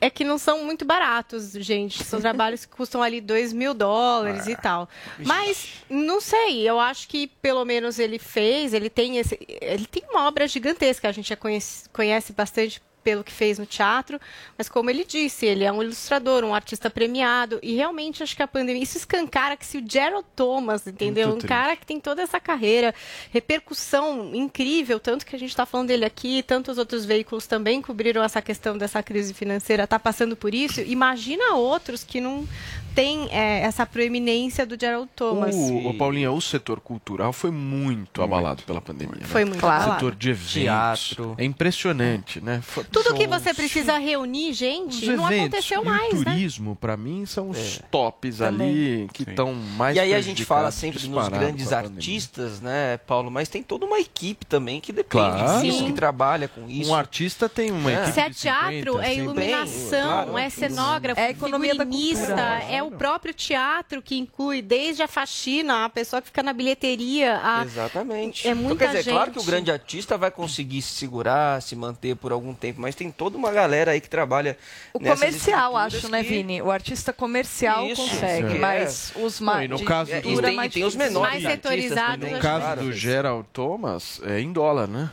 É que não são muito baratos, gente. São trabalhos que custam ali 2 mil dólares e tal. Mas, não sei, eu acho que pelo menos ele fez, ele tem esse. Ele tem uma obra gigantesca, a gente já conhece, conhece bastante pelo que fez no teatro, mas como ele disse, ele é um ilustrador, um artista premiado, e realmente acho que a pandemia, isso escancara que se o Gerald Thomas, entendeu? Muito um cara que tem toda essa carreira, repercussão incrível, tanto que a gente está falando dele aqui, tantos outros veículos também cobriram essa questão dessa crise financeira, tá passando por isso, imagina outros que não têm é, essa proeminência do Gerald Thomas. O, o Paulinha, o setor cultural foi muito abalado pela pandemia. né? Foi muito O abalado. setor de eventos. Teatro. É impressionante, né? Foi- Tudo que você precisa reunir, gente, não eventos aconteceu mais, o né? turismo, pra mim, são os tops Também. ali que estão mais E aí a gente fala sempre nos grandes artistas, né, Paulo? Mas tem toda uma equipe também que depende Claro. disso, Sim. que trabalha com isso. Um artista tem uma É. equipe Se é de 50, teatro, é 100 iluminação, claro, é cenógrafo, É a economia da figurinista, cultura. é o próprio teatro que inclui desde a faxina, a pessoa que fica na bilheteria, a... Exatamente. É então, muita quer dizer, claro que o gente. grande artista vai conseguir se segurar, se manter por algum tempo, mas tem toda uma galera aí que trabalha O nessas comercial, acho, né, que- Vini? O artista comercial Isso, consegue, é. mas os Não, mais. e no caso É, do- e cultura tem, mais tem os menores Mais setorizados, No acho caso do Gerald Thomas, é em dólar, né?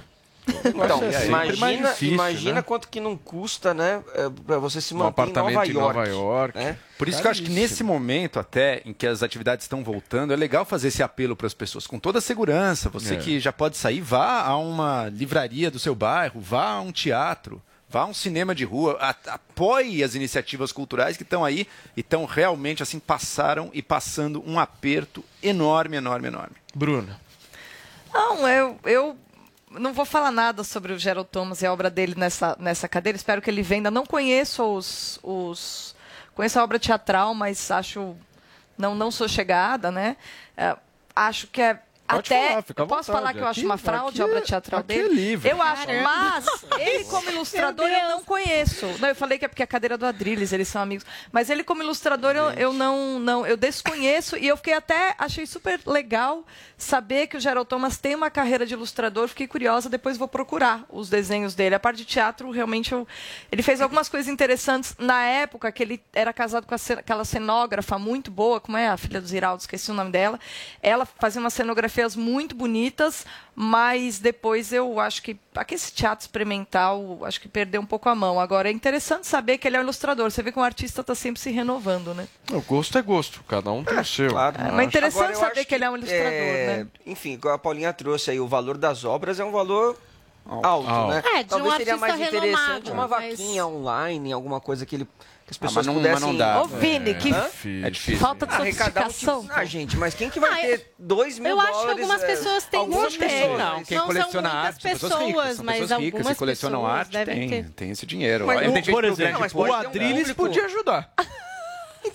Então, ser sempre mais imagina, difícil, imagina né? quanto que não custa, né, é, pra você se Um manter em apartamento Nova em York. Nova York. né? Por isso que eu acho que nesse momento, até em que as atividades estão voltando, é legal fazer esse apelo para as pessoas com toda a segurança. Você É. que já pode sair, vá a uma livraria do seu bairro, vá a um teatro, vá a um cinema de rua, apoie as iniciativas culturais que estão aí e estão realmente assim passaram e passando um aperto enorme, enorme, enorme. Bruna. Não, eu, eu não vou falar nada sobre o Gerald Thomas e a obra dele nessa, nessa cadeira. Espero que ele venda. Não conheço os, os conheço a obra teatral, mas acho não não sou chegada, né? É, acho que é Pode até falar, fica à posso vontade. falar que eu acho Aqui- uma fraude a obra é- teatral aqui é dele? livre. Eu acho, Caramba. mas ele como ilustrador eu não conheço. Não, eu falei que é porque é a cadeira do Adrilles, eles são amigos. Mas ele como ilustrador eu, eu não, não, eu desconheço e eu fiquei até achei super legal saber que o Gerald Thomas tem uma carreira de ilustrador. Fiquei curiosa, depois vou procurar os desenhos dele. A parte de teatro realmente eu, ele fez algumas coisas interessantes na época que ele era casado com aquela cenógrafa muito boa, como é a filha do Ziraldo, esqueci o nome dela. Ela fazia umas cenografias muito bonitas, mas depois eu acho que aqui esse teatro experimental acho que perdeu um pouco a mão. Agora é interessante saber que ele é um ilustrador. Você vê que um artista está sempre se renovando, né? O gosto é gosto, cada um tem o seu. Claro. É, mas interessante Agora, saber acho que ele é um ilustrador, é, né? Enfim, como a Paulinha trouxe aí, o valor das obras é um valor alto, Alto. né? É, de um Talvez seria mais interessante renomado, uma mas- vaquinha online, alguma coisa que ele que as Ah, pessoas mas não- pudessem... mas não dá. Ô, Vini, que Hã? É difícil. falta de um sofisticação. tipo... Ah, gente, mas quem que vai Ah, ter dois mil Eu acho que dólares? algumas é, pessoas têm algumas dinheiro. pessoas. Não, quem Não são coleciona muitas arte, são pessoas ricas, pessoas, são mas pessoas ricas algumas que colecionam pessoas arte, devem tem, ter. tem esse dinheiro. Mas gente Por que exemplo, Não, mas o ter um podia ajudar. <laughs>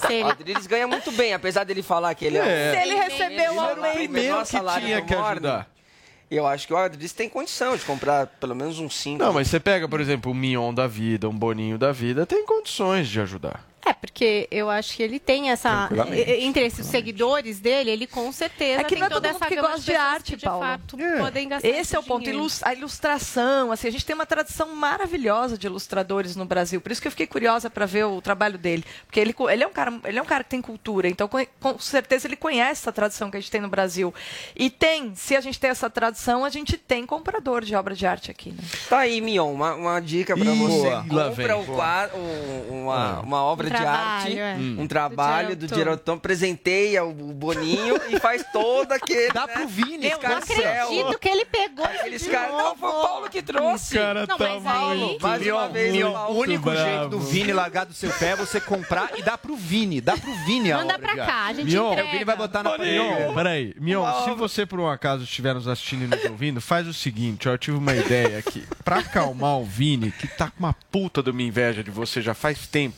Se ele- O Adriles ganha muito bem, apesar dele falar que ele é, É. Se ele recebeu Ele o era o aumento. Primeiro que salário tinha que ajudar. Eu acho que o Adriles tem condição de comprar pelo menos uns cinco. Não, mas você pega, por exemplo, o Mion da vida, um Boninho da vida, tem condições de ajudar. É, porque eu acho que ele tem essa. Entre esses seguidores dele, ele com certeza É que tem não é toda todo mundo que gosta de arte, que, de Paulo. fato É. podem gastar Esse é o ponto. dinheiro. A ilustração, assim, a gente tem uma tradição maravilhosa de ilustradores no Brasil. Por isso que eu fiquei curiosa para ver o trabalho dele, porque ele, ele é um cara, ele é um cara que tem cultura. Então, com, com certeza ele conhece essa tradição que a gente tem no Brasil. E tem, se a gente tem essa tradição, a gente tem comprador de obra de arte aqui. Né? Tá aí, Mion, uma, uma dica pra Ih, você. boa. Lá vem, Compra quadro, um- uma, Ah. uma obra de arte, é. um Do trabalho do Tom. Gerald Tom, presenteia o o Boninho e faz todo aquele. Dá né, pro Vini, Eu não acredito que ele pegou Aqueles caras. Não, foi o Paulo que trouxe. cara Não, mas aí- Mais uma vez, Paulo. o único bravo. jeito do Vini largar do seu pé é você comprar e dar pro Vini. Dá pro Vini a Manda obra pra cá, a gente Mion, entrega. O Vini vai botar na Mion, peraí. Mion, se você por um acaso estiver nos assistindo e nos ouvindo, faz o seguinte, ó, eu tive uma ideia aqui. Pra acalmar o Vini, que tá com uma puta de uma inveja de você já faz tempo,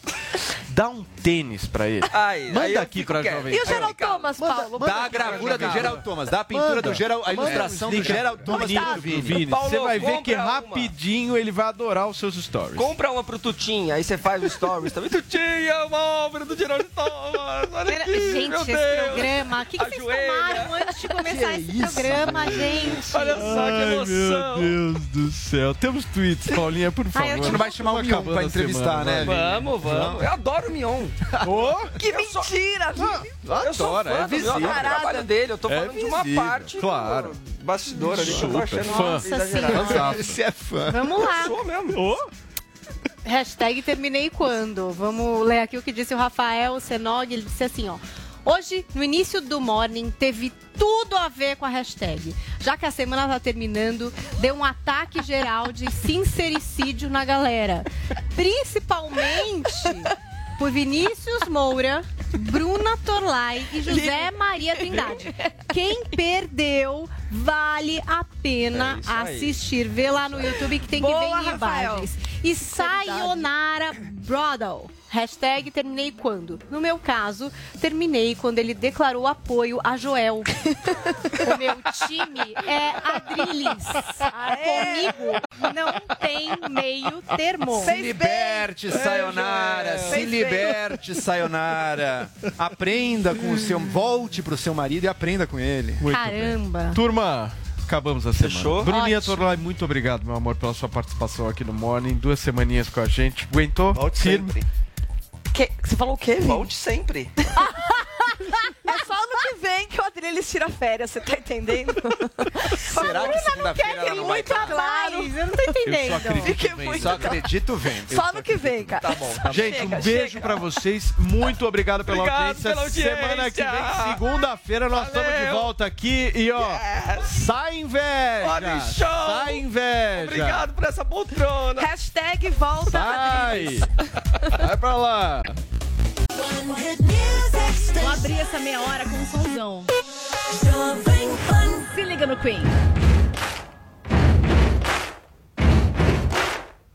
dá um tênis pra ele. Aí, Manda aí aqui pra quieto. Jovem E o. Gerald Thomas, Paulo? Dá a gravura do Gerald Thomas, dá a pintura Manda. do Gerald, a Manda ilustração do Gerald Thomas pro Vini. Vini. Paulo, Você vai ver que uma. rapidinho ele vai adorar os seus stories. Compra uma pro Tutinha, aí você faz o stories também. Tutinha, uma obra do Gerald Thomas. Olha aqui, Gente, meu esse Deus. programa. O que, que vocês tomaram antes de começar esse isso, programa, gente? Olha só que emoção. meu Deus do céu. Temos tweets, Paulinha, por favor. A gente não vai chamar o Mion pra entrevistar, né? Vamos, vamos. Eu adoro o Mion. <laughs> Ô, Que mentira! Eu sou Adora, fã é visível. adoro o trabalho dele. Eu tô É falando de uma parte claro. do bastidor ali que eu tô Super achando fã. Nossa. Esse é fã. Vamos lá. Sou mesmo. Ô, Hashtag terminei quando? Vamos ler aqui o que disse o Rafael Senog. Ele disse assim, ó. Hoje, no início do morning, teve tudo a ver com a hashtag. Já que a semana tá terminando, deu um ataque geral de sincericídio na galera. Principalmente por Vinícius Moura, Bruna Torlai e José Maria Trindade. Quem perdeu, vale a pena É assistir. Vê lá no YouTube que tem que Boa, ver em Rafael. imagens. E Sayonara Brodel. Hashtag terminei quando? No meu caso, terminei quando ele declarou apoio a Joel. <laughs> o meu time é Adriles. Comigo não tem meio termo. Se liberte, Sayonara. Se bem. liberte, Sayonara. Aprenda com o seu. Volte pro seu marido e aprenda com ele. muito bem. Caramba. Turma, acabamos a semana. Fechou? Bruninha. Torlai, muito obrigado, meu amor, pela sua participação aqui no Morning. Duas semaninhas com a gente. Aguentou? Volte Firme? sempre. Que- Você falou o quê, Vini? Volte sempre. <laughs> É só ano que vem que eu Adriles tira férias, você tá entendendo? <laughs> Será que segunda-feira ela não vai muito estar? claro. Eu não tô entendendo. Eu só acredito Fiquei vendo. muito Só claro. acredito vendo. Só no que vem, cara. Tá bom, tá bom. Gente, Chega, um beijo chega. pra vocês. Muito obrigado pela Obrigado audiência. pela audiência. Semana que vem, segunda-feira, nós estamos de volta aqui. E ó, sai inveja! Morning show. Sai inveja! Obrigado por essa poltrona. Hashtag volta Sai! Vai pra lá! Vou abrir essa meia hora com um somzão. Se liga no Queen.